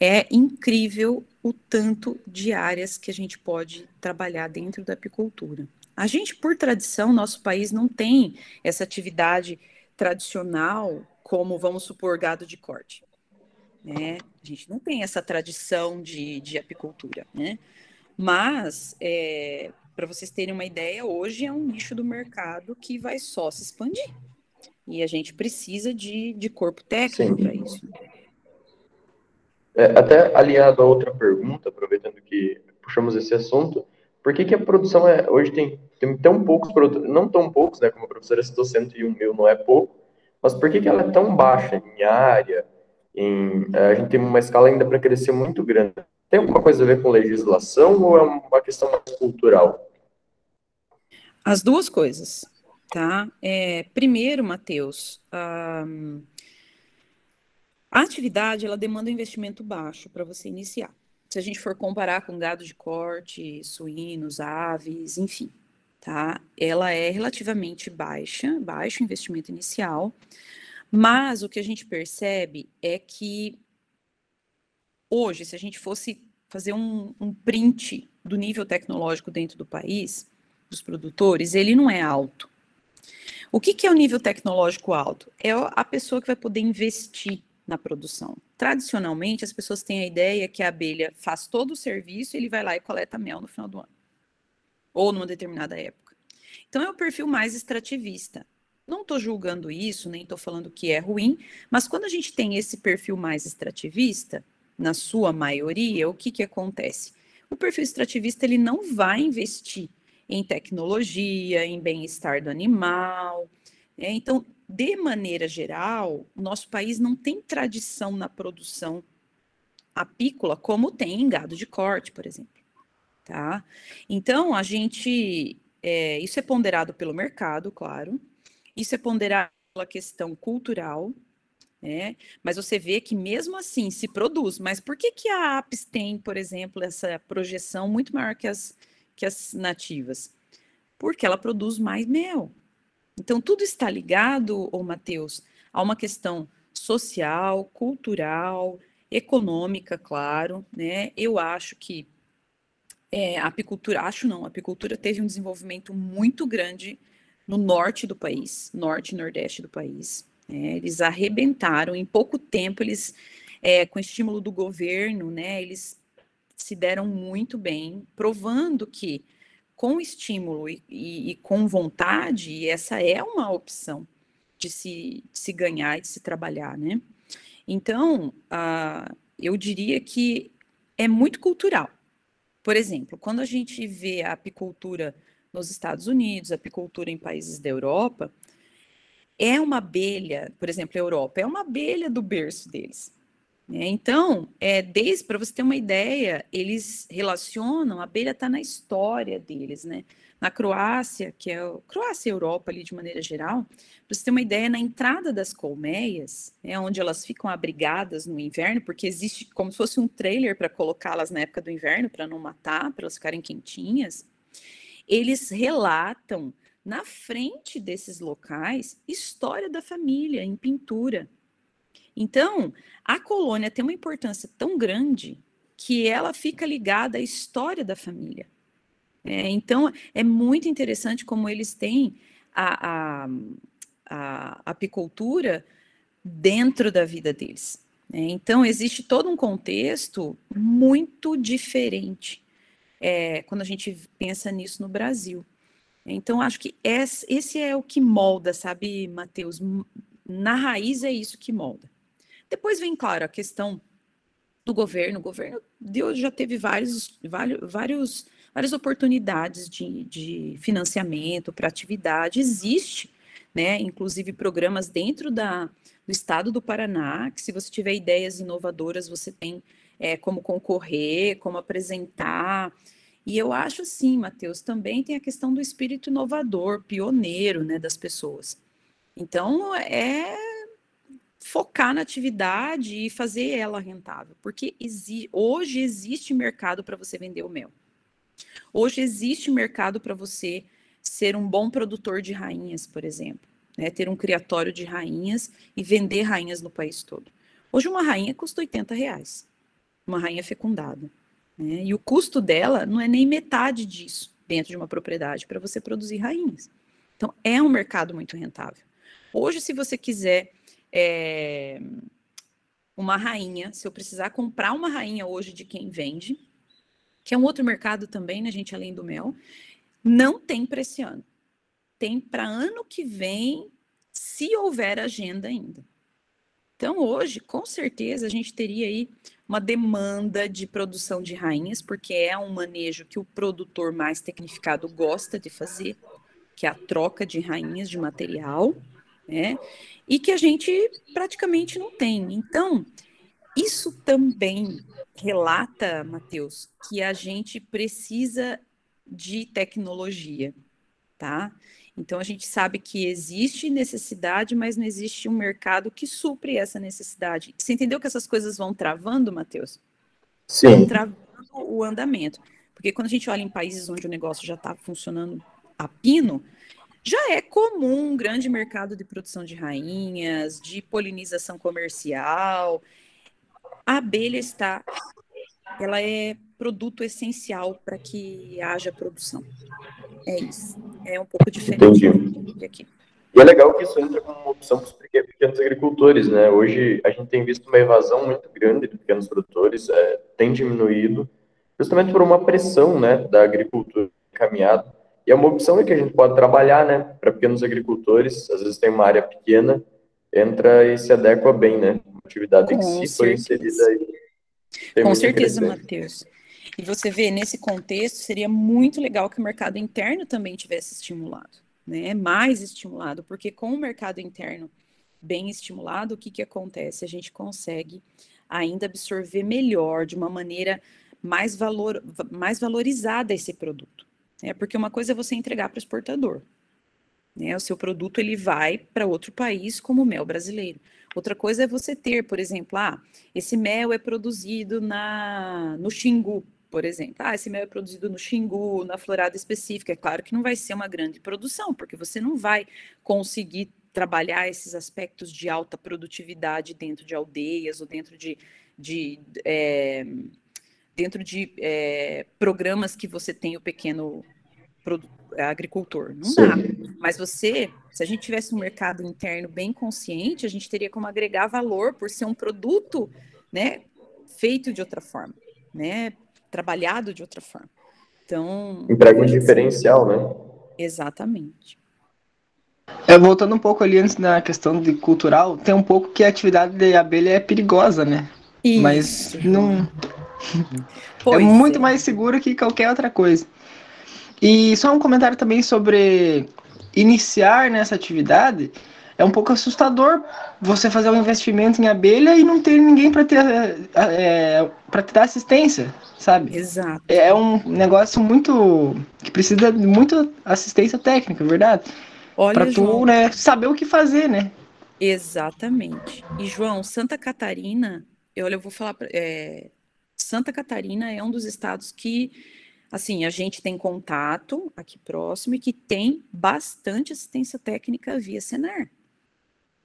É incrível o tanto de áreas que a gente pode trabalhar dentro da apicultura. A gente, por tradição, nosso país não tem essa atividade tradicional como, vamos supor, gado de corte. Né? A gente não tem essa tradição de, de apicultura, né? Mas, é, para vocês terem uma ideia, hoje é um nicho do mercado que vai só se expandir. E a gente precisa de, de corpo técnico para isso. É, até alinhado a outra pergunta, aproveitando que puxamos esse assunto, por que, que a produção é, hoje tem, tem tão poucos produtos, não tão poucos, né, como a professora citou, 101 mil não é pouco, mas por que, que ela é tão baixa em área? Em, é, a gente tem uma escala ainda para crescer muito grande. Tem alguma coisa a ver com legislação ou é uma questão mais cultural? As duas coisas, tá? É, primeiro, Matheus, a, a atividade ela demanda um investimento baixo para você iniciar. Se a gente for comparar com gado de corte, suínos, aves, enfim, tá? Ela é relativamente baixa, baixo investimento inicial, mas o que a gente percebe é que hoje, se a gente fosse fazer um, um print do nível tecnológico dentro do país, dos produtores, ele não é alto. O que, que é o nível tecnológico alto? É a pessoa que vai poder investir na produção. Tradicionalmente, as pessoas têm a ideia que a abelha faz todo o serviço e ele vai lá e coleta mel no final do ano ou numa determinada época. Então é o perfil mais extrativista. Não estou julgando isso, nem estou falando que é ruim, mas quando a gente tem esse perfil mais extrativista, na sua maioria, o que, que acontece? O perfil extrativista ele não vai investir em tecnologia, em bem-estar do animal. Né? Então, de maneira geral, nosso país não tem tradição na produção apícola como tem em gado de corte, por exemplo tá? Então, a gente, é, isso é ponderado pelo mercado, claro, isso é ponderado pela questão cultural, né? Mas você vê que mesmo assim se produz. Mas por que, que a Apis tem, por exemplo, essa projeção muito maior que as, que as nativas? Porque ela produz mais mel. Então, tudo está ligado, ô Matheus, a uma questão social, cultural, econômica, claro, né? Eu acho que é, a apicultura, acho não, a apicultura teve um desenvolvimento muito grande no norte do país, norte e nordeste do país. É, eles arrebentaram, em pouco tempo, eles, é, com estímulo do governo, né, eles se deram muito bem, provando que com estímulo e, e, e com vontade, essa é uma opção de se, de se ganhar e de se trabalhar, né? Então, uh, eu diria que é muito cultural. Por exemplo, quando a gente vê a apicultura nos Estados Unidos, a apicultura em países da Europa, é uma abelha, por exemplo, a Europa, é uma abelha do berço deles. Né? Então, é, desde para você ter uma ideia, eles relacionam, a abelha está na história deles, né? Na Croácia, que é a Croácia e Europa ali de maneira geral, para você ter uma ideia, na entrada das colmeias, é onde elas ficam abrigadas no inverno, porque existe como se fosse um trailer para colocá-las na época do inverno, para não matar, para elas ficarem quentinhas. Eles relatam na frente desses locais história da família em pintura. Então, a colônia tem uma importância tão grande que ela fica ligada à história da família. É, então, é muito interessante como eles têm a, a, a apicultura dentro da vida deles. Né? Então, existe todo um contexto muito diferente é, quando a gente pensa nisso no Brasil. Então, acho que esse é o que molda, sabe, Matheus? Na raiz é isso que molda. Depois vem, claro, a questão do governo. O governo deu, já teve vários, vários, vários, várias oportunidades de, de financiamento para atividade. Existe, né, inclusive programas dentro da, do estado do Paraná, que se você tiver ideias inovadoras, você tem é, como concorrer, como apresentar. E eu acho sim, Matheus, também tem a questão do espírito inovador, pioneiro, né, das pessoas. Então, é focar na atividade e fazer ela rentável, porque exi hoje existe mercado para você vender o mel. Hoje existe mercado para você ser um bom produtor de rainhas, por exemplo, né, ter um criatório de rainhas e vender rainhas no país todo. Hoje uma rainha custa 80 reais, uma rainha fecundada. Né? E o custo dela não é nem metade disso dentro de uma propriedade para você produzir rainhas. Então, é um mercado muito rentável. Hoje, se você quiser é, uma rainha, se eu precisar comprar uma rainha hoje de quem vende, que é um outro mercado também, né, gente, além do mel, não tem para esse ano. Tem para ano que vem, se houver agenda ainda. Então, hoje, com certeza, a gente teria aí uma demanda de produção de rainhas, porque é um manejo que o produtor mais tecnificado gosta de fazer, que é a troca de rainhas de material, né? E que a gente praticamente não tem. Então, isso também relata, Matheus, que a gente precisa de tecnologia, tá? Então a gente sabe que existe necessidade, mas não existe um mercado que supre essa necessidade. Você entendeu que essas coisas vão travando, Matheus? Sim. Vão travando o andamento. Porque quando a gente olha em países onde o negócio já está funcionando a pino, já é comum um grande mercado de produção de rainhas, de polinização comercial. A abelha está, ela é produto essencial para que haja produção. É isso. É um pouco diferente Entendi. aqui. E é legal que isso entra como uma opção para os pequenos agricultores, né? Hoje a gente tem visto uma evasão muito grande de pequenos produtores, é, tem diminuído, justamente por uma pressão, né, da agricultura caminhada. E é uma opção que a gente pode trabalhar, né, para pequenos agricultores. Às vezes tem uma área pequena, entra e se adequa bem, né? Atividade Com que se foi inserida aí. Com certeza, Matheus. E você vê, nesse contexto, seria muito legal que o mercado interno também tivesse estimulado, né? Mais estimulado, porque com o mercado interno bem estimulado, o que, que acontece? A gente consegue ainda absorver melhor, de uma maneira mais, valor, mais valorizada esse produto. Né? Porque uma coisa é você entregar para o exportador. Né? O seu produto ele vai para outro país como o mel brasileiro. Outra coisa é você ter, por exemplo, ah, esse mel é produzido na, no Xingu, por exemplo. Ah, esse mel é produzido no Xingu, na florada específica. É claro que não vai ser uma grande produção, porque você não vai conseguir trabalhar esses aspectos de alta produtividade dentro de aldeias ou dentro de, de é, dentro de é, programas que você tem o pequeno agricultor. Não Sim. dá. Mas você, se a gente tivesse um mercado interno bem consciente, a gente teria como agregar valor por ser um produto, né, feito de outra forma, né, trabalhado de outra forma. Então. Emprega um diferencial, né? Exatamente. É, voltando um pouco ali antes na questão de cultural, tem um pouco que a atividade de abelha é perigosa, né? Isso. Mas não. é muito é. mais seguro que qualquer outra coisa. E só um comentário também sobre iniciar nessa atividade é um pouco assustador você fazer um investimento em abelha e não ter ninguém para ter é, para te dar assistência, sabe? Exato. É um negócio muito que precisa de muita assistência técnica, verdade? Para tu, João, né, saber o que fazer, né? Exatamente. E João, Santa Catarina, eu, olha, eu vou falar, é, Santa Catarina é um dos estados que assim, a gente tem contato aqui próximo e que tem bastante assistência técnica via Senar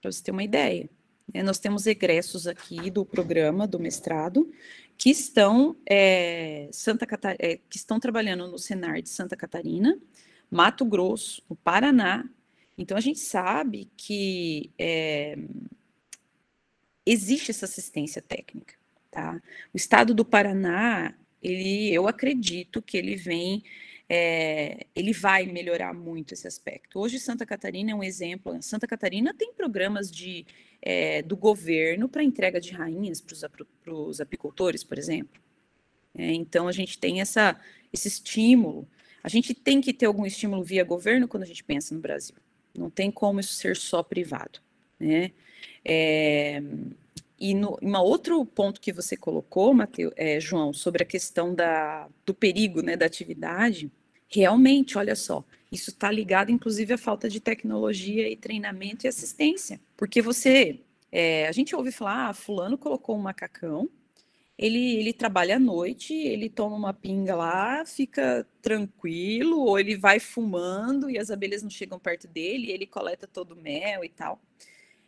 para você ter uma ideia. É, nós temos egressos aqui do programa do mestrado que estão é, Santa Catar é, que estão trabalhando no Senar de Santa Catarina, Mato Grosso, no Paraná. Então a gente sabe que é, existe essa assistência técnica, tá? O estado do Paraná, ele, eu acredito que ele vem, é, ele vai melhorar muito esse aspecto. Hoje Santa Catarina é um exemplo. Santa Catarina tem programas de, é, do governo para entrega de rainhas para os apicultores, por exemplo. É, então a gente tem essa, esse estímulo. A gente tem que ter algum estímulo via governo quando a gente pensa no Brasil. Não tem como isso ser só privado, né? É, e no, um outro ponto que você colocou, Mateus, é, João, sobre a questão da, do perigo né, da atividade, realmente, olha só, isso está ligado, inclusive, à falta de tecnologia e treinamento e assistência. Porque você, é, a gente ouve falar, ah, fulano colocou um macacão, ele, ele trabalha à noite, ele toma uma pinga lá, fica tranquilo, ou ele vai fumando e as abelhas não chegam perto dele, ele coleta todo o mel e tal.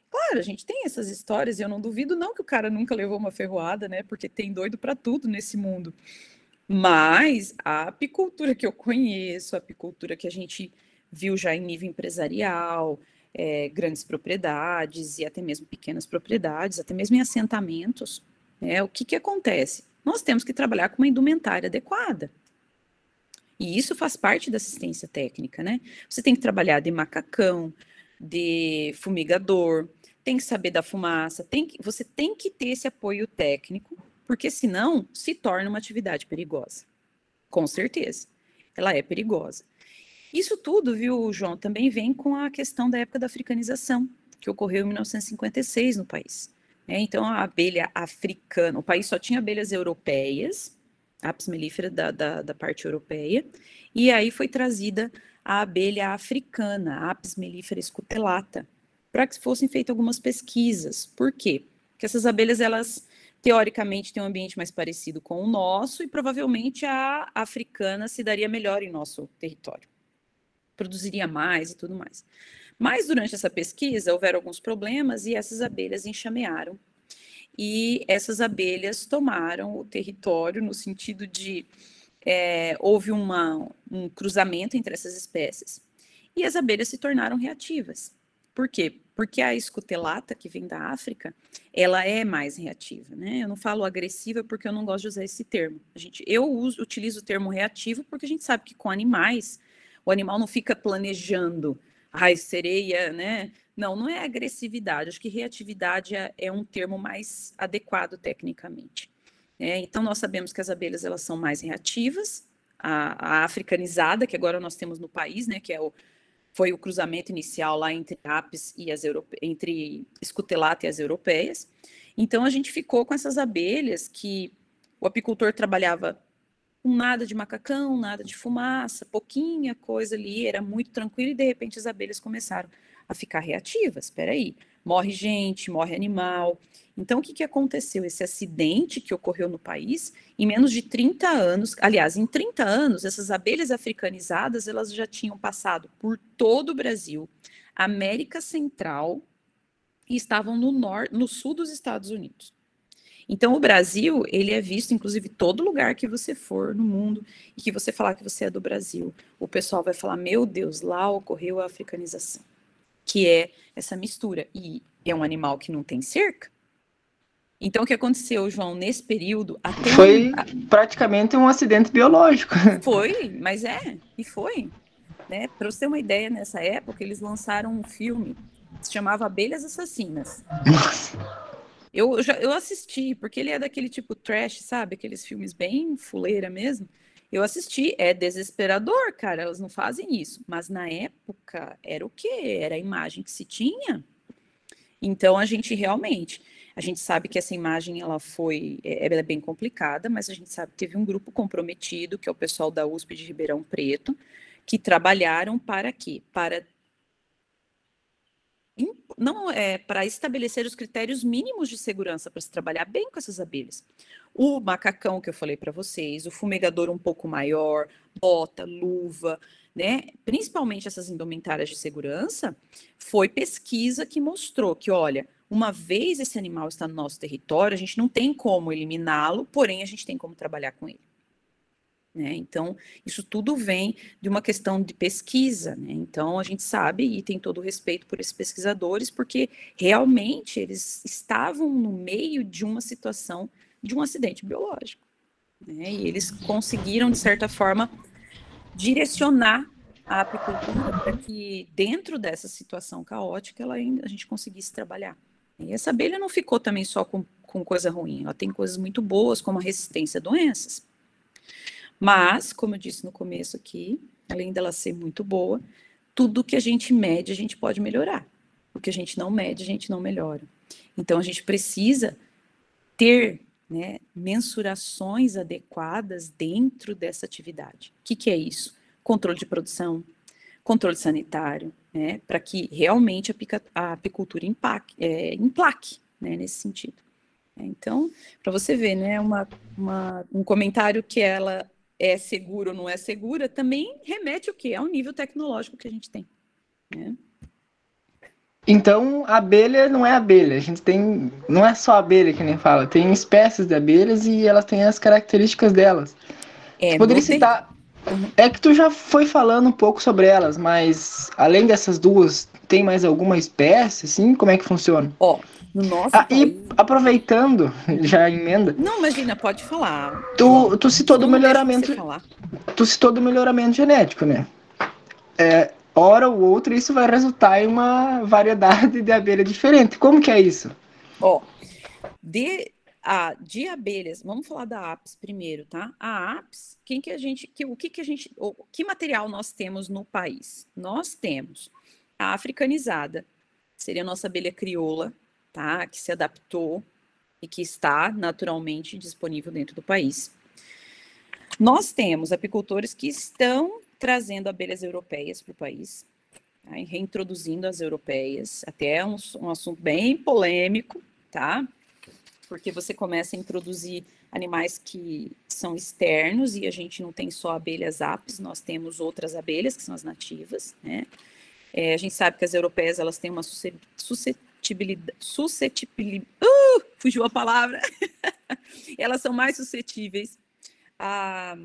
Claro, a gente tem essas histórias e eu não duvido não que o cara nunca levou uma ferroada, né? Porque tem doido para tudo nesse mundo. Mas a apicultura que eu conheço, a apicultura que a gente viu já em nível empresarial, é, grandes propriedades e até mesmo pequenas propriedades, até mesmo em assentamentos, né, o que, que acontece? Nós temos que trabalhar com uma indumentária adequada. E isso faz parte da assistência técnica, né? Você tem que trabalhar de macacão, de fumigador, tem que saber da fumaça, tem que, você tem que ter esse apoio técnico, porque senão se torna uma atividade perigosa. Com certeza, ela é perigosa. Isso tudo, viu, João, também vem com a questão da época da africanização, que ocorreu em 1956 no país. É, então, a abelha africana, o país só tinha abelhas europeias, apis mellifera da, da, da parte europeia, e aí foi trazida a abelha africana, Apis mellifera scutelata, para que fossem feitas algumas pesquisas. Por quê? Porque essas abelhas, elas teoricamente têm um ambiente mais parecido com o nosso e provavelmente a africana se daria melhor em nosso território. Produziria mais e tudo mais. Mas durante essa pesquisa houveram alguns problemas e essas abelhas enxamearam. E essas abelhas tomaram o território no sentido de é, houve uma, um cruzamento entre essas espécies e as abelhas se tornaram reativas. Por quê? Porque a escutelata, que vem da África, ela é mais reativa, né? Eu não falo agressiva porque eu não gosto de usar esse termo. A gente, eu uso, utilizo o termo reativo porque a gente sabe que com animais, o animal não fica planejando, ai, sereia, né? Não, não é agressividade. Acho que reatividade é, é um termo mais adequado tecnicamente. É, então, nós sabemos que as abelhas elas são mais reativas, a, a africanizada, que agora nós temos no país, né, que é o, foi o cruzamento inicial lá entre apis e as europe... entre escutelata e as europeias. Então a gente ficou com essas abelhas que o apicultor trabalhava com nada de macacão, nada de fumaça, pouquinha coisa ali, era muito tranquilo e de repente as abelhas começaram a ficar reativas. Espera aí, morre gente, morre animal. Então, o que, que aconteceu? Esse acidente que ocorreu no país, em menos de 30 anos, aliás, em 30 anos, essas abelhas africanizadas, elas já tinham passado por todo o Brasil, América Central, e estavam no, norte, no sul dos Estados Unidos. Então, o Brasil, ele é visto, inclusive, todo lugar que você for no mundo e que você falar que você é do Brasil, o pessoal vai falar: meu Deus, lá ocorreu a africanização, que é essa mistura. E é um animal que não tem cerca, então, o que aconteceu, João, nesse período? foi um... praticamente um acidente biológico. Foi, mas é, e foi. Né? Para você ter uma ideia, nessa época, eles lançaram um filme que se chamava Abelhas Assassinas. Nossa. Eu, já, eu assisti, porque ele é daquele tipo trash, sabe? Aqueles filmes bem fuleira mesmo. Eu assisti, é desesperador, cara, elas não fazem isso. Mas na época, era o quê? Era a imagem que se tinha. Então, a gente realmente a gente sabe que essa imagem ela foi, é, ela é bem complicada, mas a gente sabe que teve um grupo comprometido, que é o pessoal da USP de Ribeirão Preto, que trabalharam para quê? Para não é para estabelecer os critérios mínimos de segurança para se trabalhar bem com essas abelhas. O macacão que eu falei para vocês, o fumegador um pouco maior, bota, luva, né? Principalmente essas indumentárias de segurança, foi pesquisa que mostrou que, olha, uma vez esse animal está no nosso território, a gente não tem como eliminá-lo, porém a gente tem como trabalhar com ele. Né? Então, isso tudo vem de uma questão de pesquisa. Né? Então, a gente sabe e tem todo o respeito por esses pesquisadores, porque realmente eles estavam no meio de uma situação de um acidente biológico. Né? E eles conseguiram, de certa forma, direcionar a apicultura para que, dentro dessa situação caótica, ela ainda, a gente conseguisse trabalhar. E essa abelha não ficou também só com, com coisa ruim, ela tem coisas muito boas, como a resistência a doenças. Mas, como eu disse no começo aqui, além dela ser muito boa, tudo que a gente mede, a gente pode melhorar. O que a gente não mede, a gente não melhora. Então, a gente precisa ter né, mensurações adequadas dentro dessa atividade. O que, que é isso? Controle de produção, controle sanitário, né, para que realmente a, apicultura empaque, é, emplaque né, nesse sentido. Então, para você ver, né, uma, uma, um comentário que ela é segura ou não é segura, também remete o quê? Ao nível tecnológico que a gente tem. Né? Então, a abelha não é abelha. A gente tem. Não é só abelha que nem fala. Tem espécies de abelhas e elas têm as características delas. É, poderia citar. É que tu já foi falando um pouco sobre elas, mas além dessas duas, tem mais alguma espécie, assim? Como é que funciona? Ó, no nosso ah, país... E aproveitando, já emenda. Não, imagina, pode falar. Tu, tu citou do melhoramento. Tu citou do melhoramento genético, né? É, hora ou outra, isso vai resultar em uma variedade de abelha diferente. Como que é isso? Ó, de, a, de abelhas, vamos falar da apis primeiro, tá? A apis, quem que a gente, que, o que que a gente, o, que material nós temos no país? Nós temos africanizada, seria a nossa abelha crioula, tá? Que se adaptou e que está naturalmente disponível dentro do país. Nós temos apicultores que estão trazendo abelhas europeias para o país, tá? reintroduzindo as europeias, até um, um assunto bem polêmico, tá? Porque você começa a introduzir animais que são externos e a gente não tem só abelhas apis, nós temos outras abelhas que são as nativas, né? É, a gente sabe que as europeias elas têm uma suscetibilidade suscetibilidade, uh, fugiu a palavra, elas são mais suscetíveis a,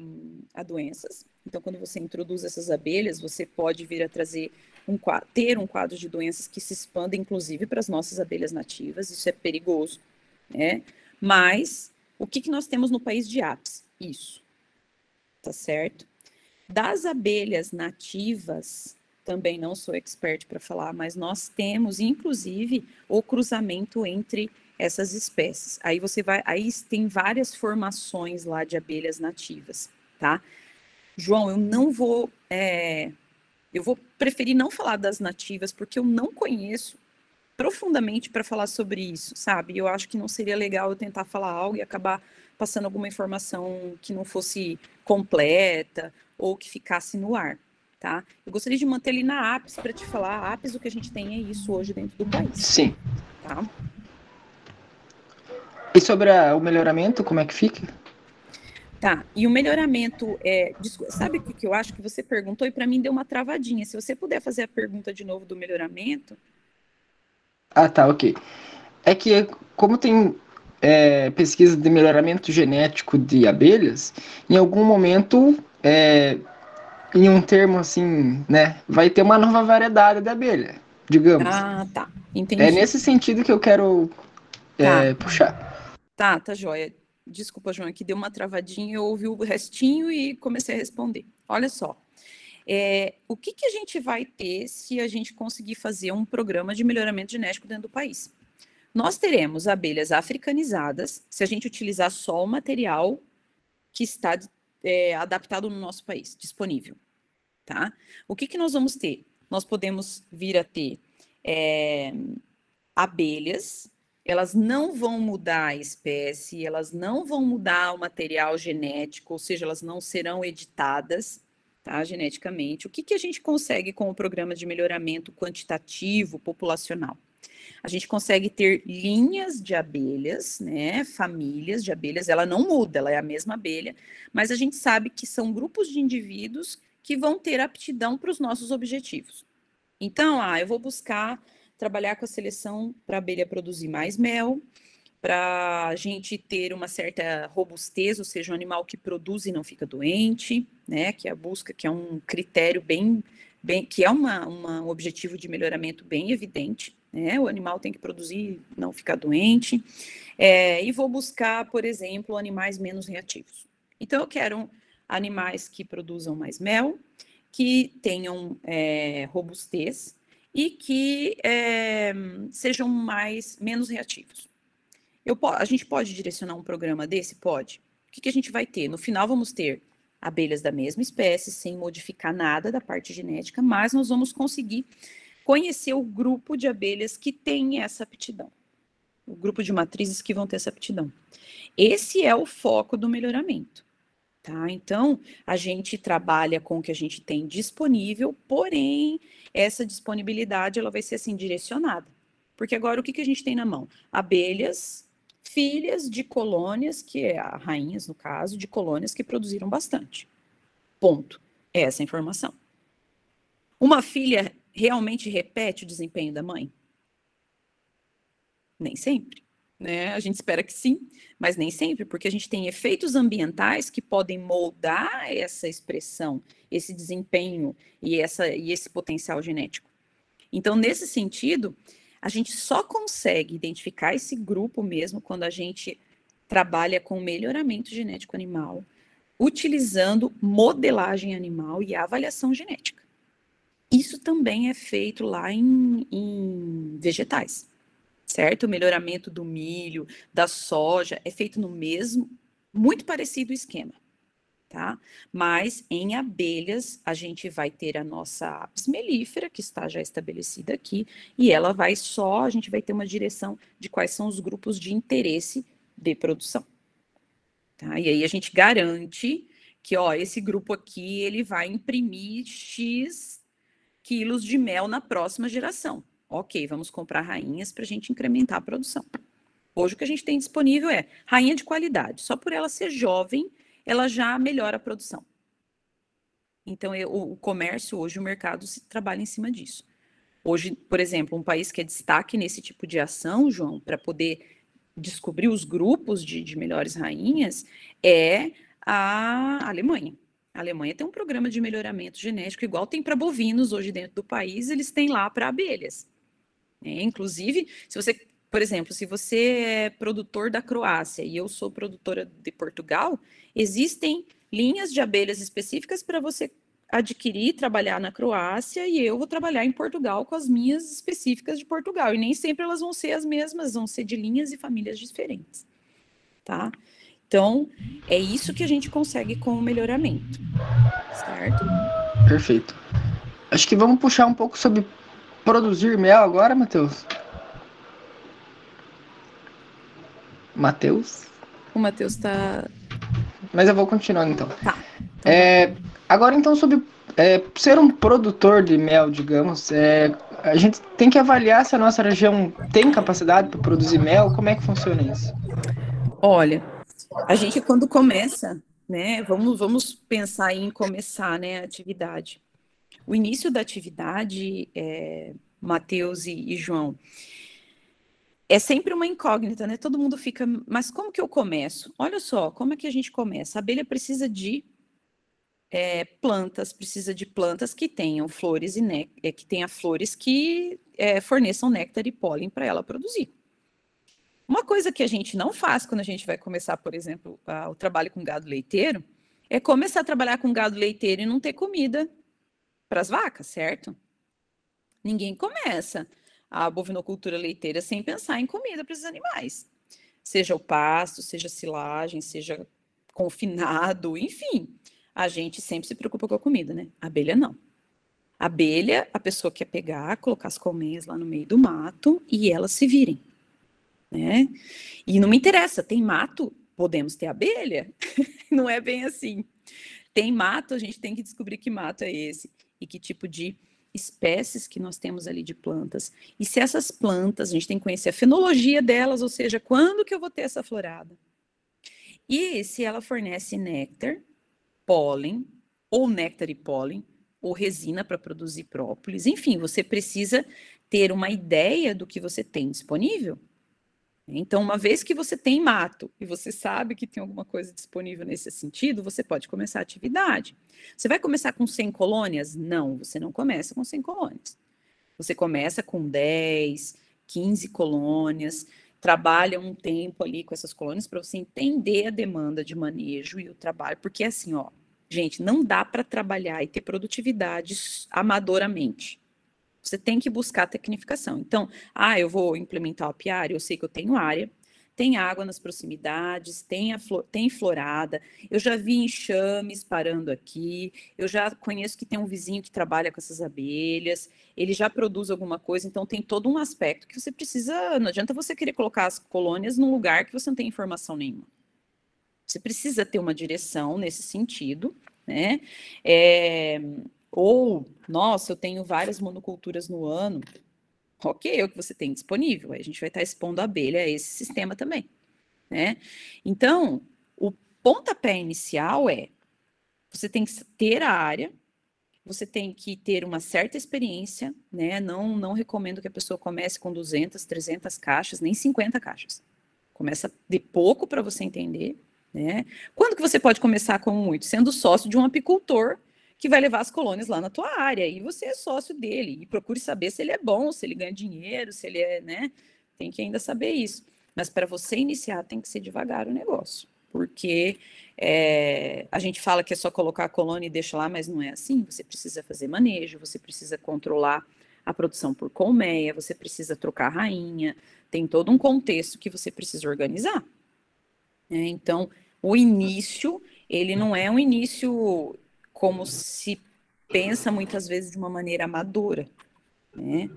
a, doenças. Então, quando você introduz essas abelhas, você pode vir a trazer um ter um quadro de doenças que se expanda, inclusive, para as nossas abelhas nativas. Isso é perigoso, né? Mas o que, que nós temos no país de apis? Isso, tá certo? Das abelhas nativas, também não sou expert para falar, mas nós temos, inclusive, o cruzamento entre essas espécies. Aí você vai, aí tem várias formações lá de abelhas nativas, tá? João, eu não vou, é, eu vou preferir não falar das nativas porque eu não conheço profundamente para falar sobre isso, sabe? Eu acho que não seria legal eu tentar falar algo e acabar passando alguma informação que não fosse completa ou que ficasse no ar tá? Eu gostaria de manter ali na APES para te falar, a APES o que a gente tem é isso hoje dentro do país. Sim. Tá? E sobre a, o melhoramento, como é que fica? Tá, e o melhoramento, é, sabe o que, que eu acho que você perguntou e para mim deu uma travadinha. Se você puder fazer a pergunta de novo do melhoramento. Ah, tá, ok. É que como tem é, pesquisa de melhoramento genético de abelhas, em algum momento é, em um termo assim, né? Vai ter uma nova variedade de abelha, digamos. Ah, tá. Entendi. É nesse sentido que eu quero é, tá. puxar. Tá, tá joia. Desculpa, João, que deu uma travadinha, eu ouvi o restinho e comecei a responder. Olha só. É, o que, que a gente vai ter se a gente conseguir fazer um programa de melhoramento genético dentro do país? Nós teremos abelhas africanizadas, se a gente utilizar só o material que está é, adaptado no nosso país, disponível tá? O que, que nós vamos ter? Nós podemos vir a ter é, abelhas, elas não vão mudar a espécie, elas não vão mudar o material genético, ou seja, elas não serão editadas, tá, geneticamente. O que, que a gente consegue com o programa de melhoramento quantitativo populacional? A gente consegue ter linhas de abelhas, né, famílias de abelhas, ela não muda, ela é a mesma abelha, mas a gente sabe que são grupos de indivíduos que vão ter aptidão para os nossos objetivos. Então, ah, eu vou buscar trabalhar com a seleção para a abelha produzir mais mel, para a gente ter uma certa robustez, ou seja, um animal que produz e não fica doente, né? Que é a busca, que é um critério bem, bem que é uma, uma, um objetivo de melhoramento bem evidente, né? O animal tem que produzir, não ficar doente. É, e vou buscar, por exemplo, animais menos reativos. Então, eu quero animais que produzam mais mel, que tenham é, robustez e que é, sejam mais menos reativos. Eu, a gente pode direcionar um programa desse? Pode. O que, que a gente vai ter? No final, vamos ter abelhas da mesma espécie, sem modificar nada da parte genética, mas nós vamos conseguir conhecer o grupo de abelhas que tem essa aptidão. O grupo de matrizes que vão ter essa aptidão. Esse é o foco do melhoramento. Tá? Então, a gente trabalha com o que a gente tem disponível, porém, essa disponibilidade ela vai ser assim direcionada. Porque agora o que, que a gente tem na mão? Abelhas, filhas de colônias, que é a rainhas, no caso, de colônias que produziram bastante. Ponto. É essa informação. Uma filha realmente repete o desempenho da mãe? Nem sempre né? A gente espera que sim, mas nem sempre, porque a gente tem efeitos ambientais que podem moldar essa expressão, esse desempenho e, essa, e esse potencial genético. Então, nesse sentido, a gente só consegue identificar esse grupo mesmo quando a gente trabalha com melhoramento genético animal, utilizando modelagem animal e avaliação genética. Isso também é feito lá em, em vegetais certo? O melhoramento do milho, da soja, é feito no mesmo, muito parecido esquema, tá? Mas em abelhas, a gente vai ter a nossa apis melífera, que está já estabelecida aqui, e ela vai só, a gente vai ter uma direção de quais são os grupos de interesse de produção. Tá? E aí a gente garante que, ó, esse grupo aqui, ele vai imprimir X quilos de mel na próxima geração. Ok, vamos comprar rainhas para a gente incrementar a produção. Hoje o que a gente tem disponível é rainha de qualidade. Só por ela ser jovem, ela já melhora a produção. Então, eu, o comércio hoje, o mercado se trabalha em cima disso. Hoje, por exemplo, um país que é destaque nesse tipo de ação, João, para poder descobrir os grupos de, de melhores rainhas, é a Alemanha. A Alemanha tem um programa de melhoramento genético, igual tem para bovinos hoje dentro do país, eles têm lá para abelhas. É, inclusive, se você, por exemplo, se você é produtor da Croácia e eu sou produtora de Portugal, existem linhas de abelhas específicas para você adquirir, trabalhar na Croácia e eu vou trabalhar em Portugal com as minhas específicas de Portugal. E nem sempre elas vão ser as mesmas, vão ser de linhas e famílias diferentes. Tá? Então, é isso que a gente consegue com o melhoramento. Certo? Perfeito. Acho que vamos puxar um pouco sobre produzir mel agora, Matheus? Matheus? O Matheus tá. Mas eu vou continuando então. Tá. É, agora então sobre é, ser um produtor de mel, digamos, é, a gente tem que avaliar se a nossa região tem capacidade para produzir mel. Como é que funciona isso? Olha, a gente quando começa, né? Vamos, vamos pensar em começar, né, a atividade. O início da atividade, é, Mateus e, e João, é sempre uma incógnita, né? Todo mundo fica, mas como que eu começo? Olha só, como é que a gente começa? A abelha precisa de é, plantas, precisa de plantas que tenham flores e é, que tenha flores que é, forneçam néctar e pólen para ela produzir. Uma coisa que a gente não faz quando a gente vai começar, por exemplo, a, o trabalho com gado leiteiro, é começar a trabalhar com gado leiteiro e não ter comida para as vacas, certo? Ninguém começa a bovinocultura leiteira sem pensar em comida para esses animais. Seja o pasto, seja silagem, seja confinado, enfim. A gente sempre se preocupa com a comida, né? Abelha não. Abelha, a pessoa quer pegar, colocar as colmeias lá no meio do mato e elas se virem, né? E não me interessa, tem mato, podemos ter abelha? não é bem assim. Tem mato, a gente tem que descobrir que mato é esse e que tipo de espécies que nós temos ali de plantas. E se essas plantas, a gente tem que conhecer a fenologia delas, ou seja, quando que eu vou ter essa florada. E se ela fornece néctar, pólen, ou néctar e pólen, ou resina para produzir própolis, enfim, você precisa ter uma ideia do que você tem disponível. Então, uma vez que você tem mato e você sabe que tem alguma coisa disponível nesse sentido, você pode começar a atividade. Você vai começar com 100 colônias? Não, você não começa com 100 colônias. Você começa com 10, 15 colônias, trabalha um tempo ali com essas colônias para você entender a demanda de manejo e o trabalho, porque assim, ó, gente, não dá para trabalhar e ter produtividade amadoramente. Você tem que buscar tecnificação. Então, ah, eu vou implementar o apiário, eu sei que eu tenho área, tem água nas proximidades, tem, flor, tem florada, eu já vi enxames parando aqui, eu já conheço que tem um vizinho que trabalha com essas abelhas, ele já produz alguma coisa, então tem todo um aspecto que você precisa, não adianta você querer colocar as colônias num lugar que você não tem informação nenhuma. Você precisa ter uma direção nesse sentido, né? É, ou, nossa, eu tenho várias monoculturas no ano. Ok, é o que você tem disponível. A gente vai estar expondo a abelha a esse sistema também. Né? Então, o pontapé inicial é você tem que ter a área, você tem que ter uma certa experiência, né? Não, não recomendo que a pessoa comece com 200, 300 caixas, nem 50 caixas. Começa de pouco para você entender, né? Quando que você pode começar com muito? Sendo sócio de um apicultor que vai levar as colônias lá na tua área e você é sócio dele e procure saber se ele é bom, se ele ganha dinheiro, se ele é, né? Tem que ainda saber isso. Mas para você iniciar tem que ser devagar o negócio, porque é, a gente fala que é só colocar a colônia e deixa lá, mas não é assim. Você precisa fazer manejo, você precisa controlar a produção por colmeia, você precisa trocar rainha, tem todo um contexto que você precisa organizar. É, então, o início, ele não é um início como se pensa muitas vezes de uma maneira amadora, né?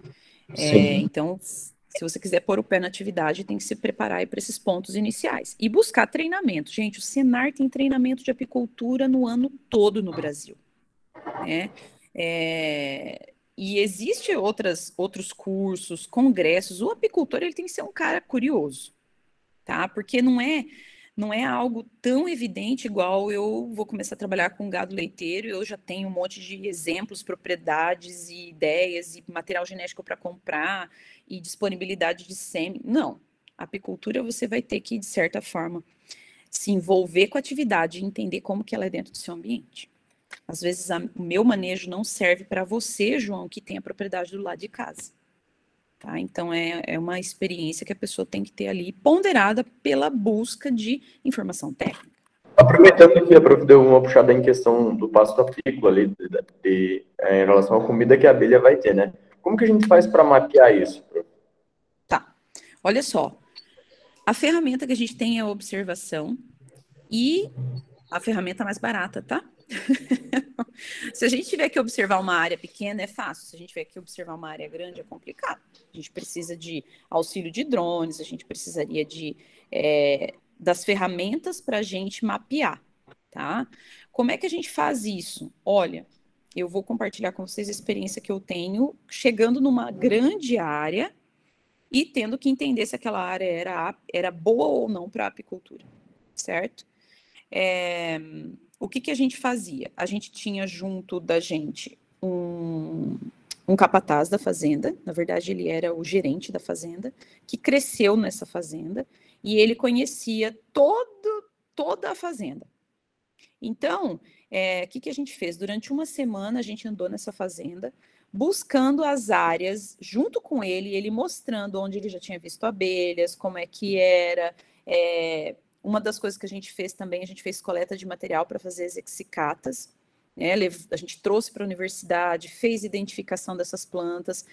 É, então, se você quiser pôr o pé na atividade, tem que se preparar para esses pontos iniciais. E buscar treinamento. Gente, o Senar tem treinamento de apicultura no ano todo no Brasil. Né? É, e existe outras, outros cursos, congressos. O apicultor ele tem que ser um cara curioso, tá? Porque não é não é algo tão evidente igual eu vou começar a trabalhar com gado leiteiro, eu já tenho um monte de exemplos, propriedades e ideias e material genético para comprar e disponibilidade de sêmen. Não. Apicultura você vai ter que, de certa forma, se envolver com a atividade e entender como que ela é dentro do seu ambiente. Às vezes a, o meu manejo não serve para você, João, que tem a propriedade do lado de casa. Tá? Então, é, é uma experiência que a pessoa tem que ter ali, ponderada pela busca de informação técnica. Aproveitando que a prof deu uma puxada em questão do pasto apícola ali, de, de, de, é, em relação à comida que a abelha vai ter, né? Como que a gente faz para mapear isso? Tá. Olha só. A ferramenta que a gente tem é a observação e a ferramenta mais barata, tá? Se a gente tiver que observar uma área pequena, é fácil. Se a gente tiver que observar uma área grande, é complicado. A gente precisa de auxílio de drones, a gente precisaria de é, das ferramentas para a gente mapear, tá? Como é que a gente faz isso? Olha, eu vou compartilhar com vocês a experiência que eu tenho chegando numa grande área e tendo que entender se aquela área era, era boa ou não para apicultura, certo? É, o que, que a gente fazia? A gente tinha junto da gente um, um capataz da fazenda, na verdade ele era o gerente da fazenda, que cresceu nessa fazenda e ele conhecia todo, toda a fazenda. Então, o é, que, que a gente fez? Durante uma semana a gente andou nessa fazenda, buscando as áreas junto com ele, ele mostrando onde ele já tinha visto abelhas, como é que era, é, uma das coisas que a gente fez também, a gente fez coleta de material para fazer as exicatas, né? A gente trouxe para a universidade, fez identificação dessas plantas,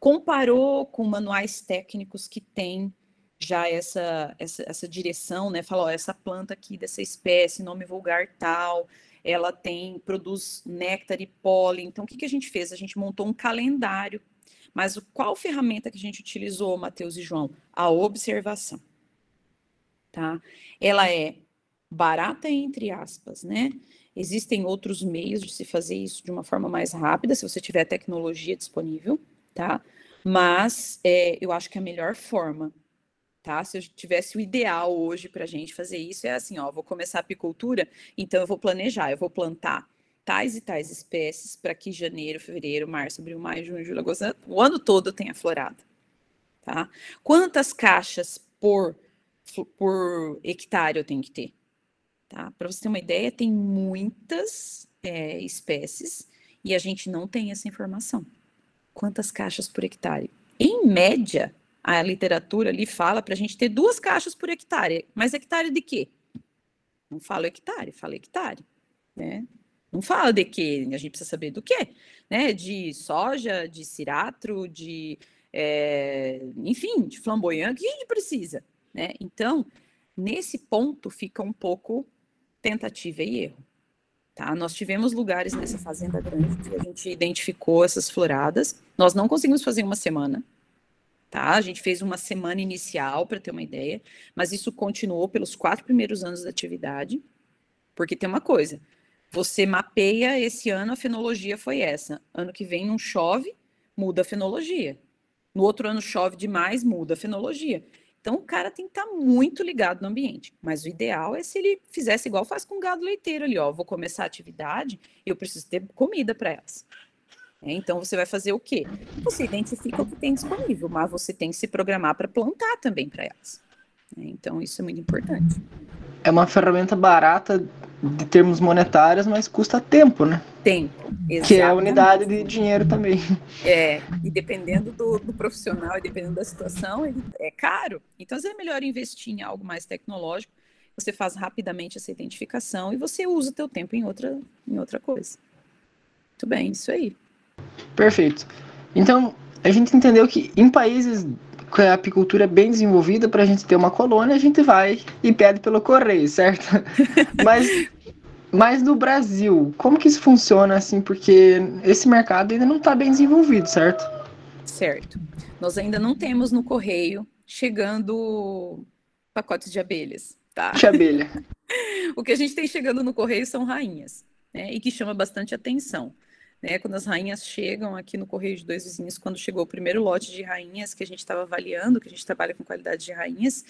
comparou com manuais técnicos que tem já essa, essa, essa direção, né? Falou, essa planta aqui dessa espécie, nome vulgar tal, ela tem, produz néctar e pólen. Então, o que, que a gente fez? A gente montou um calendário. Mas qual ferramenta que a gente utilizou, Matheus e João? A observação tá? Ela é barata entre aspas, né? Existem outros meios de se fazer isso de uma forma mais rápida, se você tiver tecnologia disponível, tá? Mas é, eu acho que a melhor forma, tá? Se eu tivesse o ideal hoje para a gente fazer isso, é assim, ó, vou começar a apicultura, então eu vou planejar, eu vou plantar tais e tais espécies para que janeiro, fevereiro, março, abril, maio, junho, julho, agosto, o ano todo tenha florada, tá? Quantas caixas por, por hectare eu tenho que ter? Tá? Para você ter uma ideia, tem muitas é, espécies e a gente não tem essa informação. Quantas caixas por hectare? Em média, a literatura ali fala para a gente ter duas caixas por hectare. Mas hectare de quê? Não fala hectare, fala hectare. Né? Não fala de quê, a gente precisa saber do quê, né? De soja, de ciratro, de é, enfim, de flamboyante, que a gente precisa, né? Então, nesse ponto fica um pouco tentativa e erro. Tá? Nós tivemos lugares nessa fazenda grande que a gente identificou essas floradas. Nós não conseguimos fazer uma semana. Tá? A gente fez uma semana inicial para ter uma ideia, mas isso continuou pelos quatro primeiros anos da atividade, porque tem uma coisa: você mapeia esse ano a fenologia foi essa. Ano que vem não chove, muda a fenologia. No outro ano chove demais, muda a fenologia. Então, o cara tem que estar tá muito ligado no ambiente. Mas o ideal é se ele fizesse igual faz com gado leiteiro ali, ó. Vou começar a atividade, eu preciso ter comida para elas. É, então, você vai fazer o quê? Você identifica o que tem disponível, mas você tem que se programar para plantar também para elas. É, então, isso é muito importante. É uma ferramenta barata de termos monetários, mas custa tempo, né? Tempo, exatamente. Que é a unidade de dinheiro também. É, e dependendo do, do, profissional e dependendo da situação, é caro. Então, às vezes é melhor investir em algo mais tecnológico, você faz rapidamente essa identificação e você usa o teu tempo em outra, em outra coisa. Muito bem, isso aí. Perfeito. Então, a gente entendeu que em países que a apicultura é bem desenvolvida, para a gente ter uma colônia, a gente vai e pede pelo correio, certo? Mas, mas no Brasil, como que isso funciona assim? Porque esse mercado ainda não está bem desenvolvido, certo? Certo. Nós ainda não temos no correio chegando pacotes de abelhas, tá? De abelha. o que a gente tem chegando no correio são rainhas, né? E que chama bastante atenção né, quando as rainhas chegam aqui no Correio de Dois Vizinhos, quando chegou o primeiro lote de rainhas que a gente estava avaliando, que a gente trabalha com qualidade de rainhas,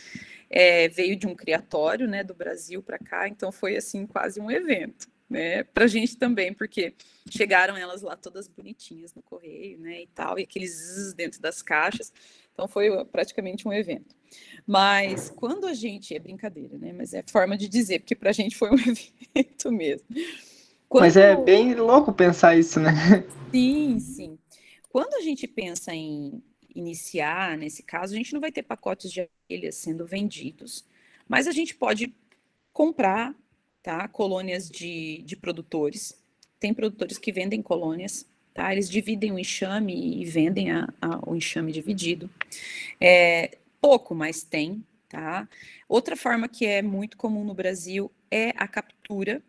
é, veio de um criatório, né, do Brasil para cá, então foi assim quase um evento, né, para a gente também, porque chegaram elas lá todas bonitinhas no correio, né, e tal, e aqueles zzz dentro das caixas, então foi praticamente um evento. Mas quando a gente, é brincadeira, né, mas é forma de dizer, porque para a gente foi um evento mesmo. Quando... Mas é bem louco pensar isso, né? Sim, sim. Quando a gente pensa em iniciar, nesse caso, a gente não vai ter pacotes de abelhas sendo vendidos, mas a gente pode comprar tá, colônias de, de produtores. Tem produtores que vendem colônias, tá? Eles dividem o enxame e vendem a, a, o enxame dividido. É, pouco, mas tem, tá? Outra forma que é muito comum no Brasil é a captura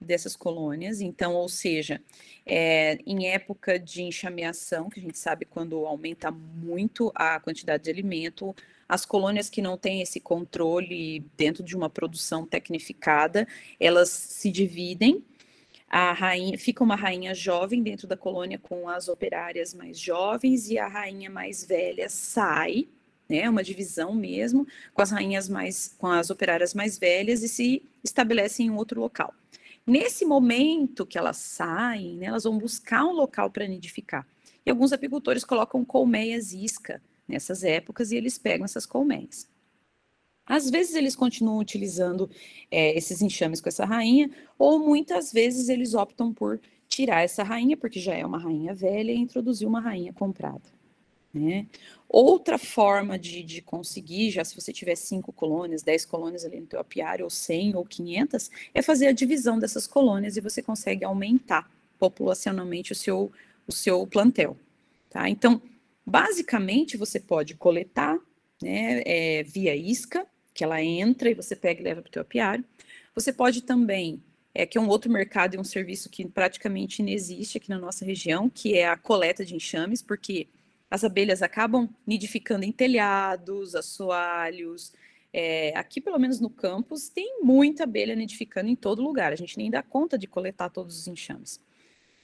dessas colônias. Então, ou seja, é, em época de enxameação, que a gente sabe quando aumenta muito a quantidade de alimento, as colônias que não têm esse controle dentro de uma produção tecnificada, elas se dividem. A rainha fica uma rainha jovem dentro da colônia com as operárias mais jovens e a rainha mais velha sai, né, uma divisão mesmo, com as rainhas mais, com as operárias mais velhas e se estabelece em outro local. Nesse momento que elas saem, né, elas vão buscar um local para nidificar. E alguns apicultores colocam colmeias isca nessas épocas e eles pegam essas colmeias. Às vezes eles continuam utilizando é, esses enxames com essa rainha, ou muitas vezes eles optam por tirar essa rainha, porque já é uma rainha velha, e introduzir uma rainha comprada. Né? Outra forma de, de conseguir, já se você tiver cinco colônias, dez colônias ali no teu apiário, ou cem ou quinhentas, é fazer a divisão dessas colônias e você consegue aumentar populacionalmente o seu, o seu plantel. Tá? Então, basicamente, você pode coletar né, é, via isca, que ela entra e você pega e leva para o teu apiário. Você pode também, é, que é um outro mercado e um serviço que praticamente inexiste aqui na nossa região, que é a coleta de enxames, porque as abelhas acabam nidificando em telhados, assoalhos. É, aqui, pelo menos no campus, tem muita abelha nidificando em todo lugar. A gente nem dá conta de coletar todos os enxames.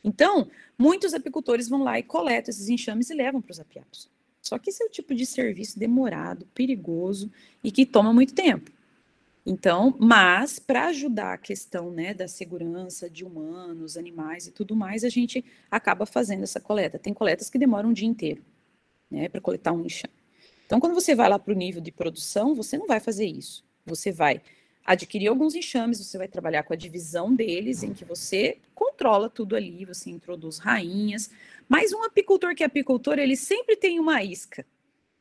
Então, muitos apicultores vão lá e coletam esses enxames e levam para os apiários. Só que esse é o tipo de serviço demorado, perigoso e que toma muito tempo. Então, mas para ajudar a questão né, da segurança de humanos, animais e tudo mais, a gente acaba fazendo essa coleta. Tem coletas que demoram um dia inteiro né, para coletar um enxame. Então, quando você vai lá para o nível de produção, você não vai fazer isso. Você vai adquirir alguns enxames, você vai trabalhar com a divisão deles, em que você controla tudo ali, você introduz rainhas. Mas um apicultor que é apicultor, ele sempre tem uma isca.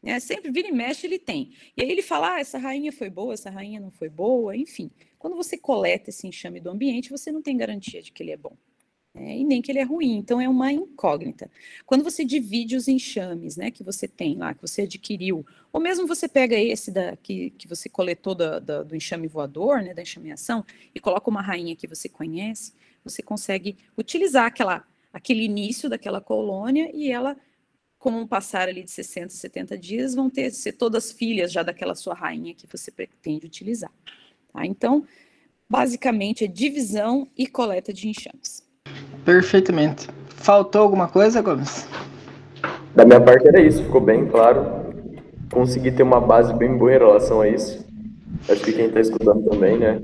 Né? Sempre vira e mexe, ele tem. E aí ele fala: ah, essa rainha foi boa, essa rainha não foi boa, enfim. Quando você coleta esse enxame do ambiente, você não tem garantia de que ele é bom né, e nem que ele é ruim, então é uma incógnita. Quando você divide os enxames, né, que você tem lá, que você adquiriu, ou mesmo você pega esse da, que, que você coletou da, da, do enxame voador, né, da enxameação, e coloca uma rainha que você conhece, você consegue utilizar aquela, aquele início daquela colônia e ela, com um passar ali de 60, 70 dias, vão ter ser todas filhas já daquela sua rainha que você pretende utilizar. Tá? Então, basicamente é divisão e coleta de enxames. Perfeitamente. Faltou alguma coisa, Gomes? Da minha parte era isso, ficou bem claro. Consegui ter uma base bem boa em relação a isso. Acho que quem está escutando também, né?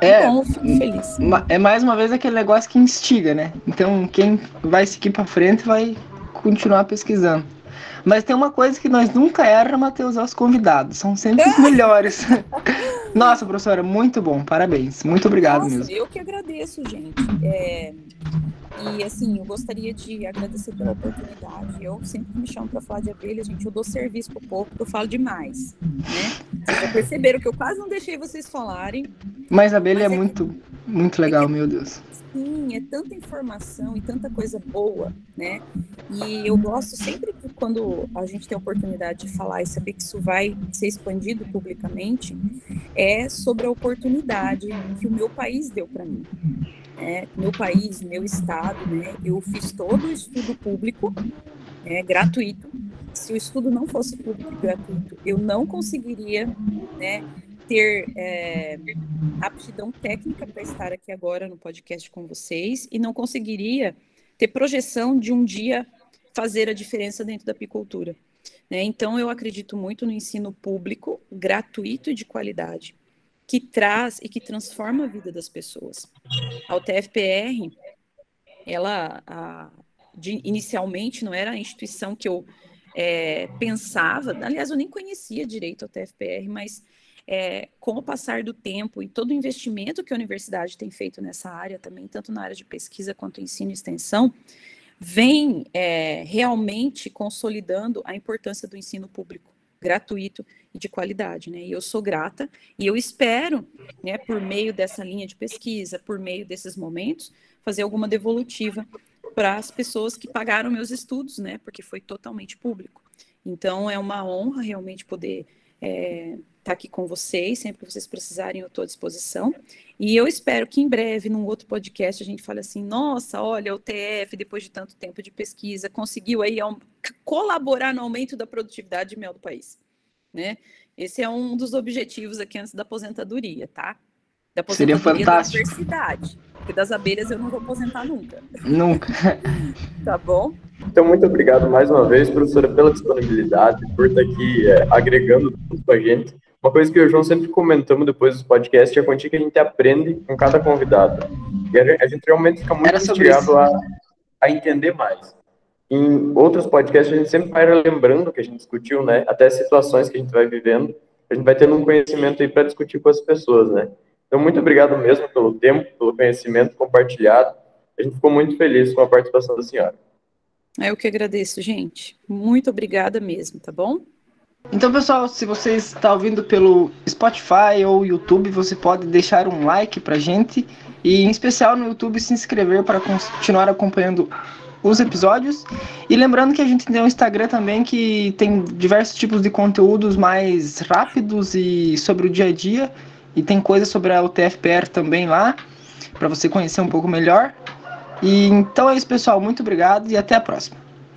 É, Bom, feliz. é mais uma vez aquele negócio que instiga, né? Então quem vai seguir para frente vai continuar pesquisando. Mas tem uma coisa que nós nunca erra, Matheus, aos convidados. São sempre os melhores. Nossa, professora, muito bom. Parabéns. Muito obrigado Nossa, mesmo. Eu que agradeço, gente. É... E assim, eu gostaria de agradecer pela oportunidade. Eu sempre me chamo para falar de abelha, gente. Eu dou serviço pro povo, eu falo demais. Né? Vocês já perceberam que eu quase não deixei vocês falarem. Mas a abelha mas é, é, muito, muito legal, é que... meu Deus sim, é tanta informação e tanta coisa boa, né? E eu gosto sempre que quando a gente tem a oportunidade de falar e saber que isso vai ser expandido publicamente, é sobre a oportunidade que o meu país deu para mim. É, meu país, meu estado, né? Eu fiz todo o estudo público, é, gratuito. Se o estudo não fosse público e gratuito, eu não conseguiria, né? Ter é, aptidão técnica para estar aqui agora no podcast com vocês e não conseguiria ter projeção de um dia fazer a diferença dentro da apicultura. Né? Então, eu acredito muito no ensino público, gratuito e de qualidade, que traz e que transforma a vida das pessoas. A UTFPR, ela a, de, inicialmente não era a instituição que eu é, pensava, aliás, eu nem conhecia direito a UTFPR, mas é, com o passar do tempo e todo o investimento que a universidade tem feito nessa área também, tanto na área de pesquisa quanto ensino e extensão, vem é, realmente consolidando a importância do ensino público gratuito e de qualidade, né? E eu sou grata e eu espero, né, por meio dessa linha de pesquisa, por meio desses momentos, fazer alguma devolutiva para as pessoas que pagaram meus estudos, né? Porque foi totalmente público. Então é uma honra realmente poder é, estar tá aqui com vocês, sempre que vocês precisarem, eu estou à disposição. E eu espero que em breve, num outro podcast, a gente fale assim: nossa, olha, o TF, depois de tanto tempo de pesquisa, conseguiu aí colaborar no aumento da produtividade de mel do país. Né? Esse é um dos objetivos aqui antes da aposentadoria, tá? Da Seria fantástico. da diversidade. Porque das abelhas eu não vou aposentar nunca. Nunca. tá bom? Então, muito obrigado mais uma vez, professora, pela disponibilidade, por estar aqui é, agregando tudo com a gente. Uma coisa que eu e o João sempre comentamos depois dos podcasts é a quantia que a gente aprende com cada convidado. E a gente realmente fica muito instigado a, a entender mais. Em outros podcasts, a gente sempre vai lembrando o que a gente discutiu, né? Até situações que a gente vai vivendo. A gente vai tendo um conhecimento aí para discutir com as pessoas, né? Então, muito obrigado mesmo pelo tempo, pelo conhecimento compartilhado. A gente ficou muito feliz com a participação da senhora. Eu que agradeço, gente. Muito obrigada mesmo, tá bom? Então, pessoal, se você está ouvindo pelo Spotify ou YouTube, você pode deixar um like pra gente e, em especial no YouTube, se inscrever para continuar acompanhando os episódios. E lembrando que a gente tem um Instagram também que tem diversos tipos de conteúdos mais rápidos e sobre o dia a dia. E tem coisas sobre a UTFPR também lá, para você conhecer um pouco melhor. E então é isso, pessoal. Muito obrigado e até a próxima.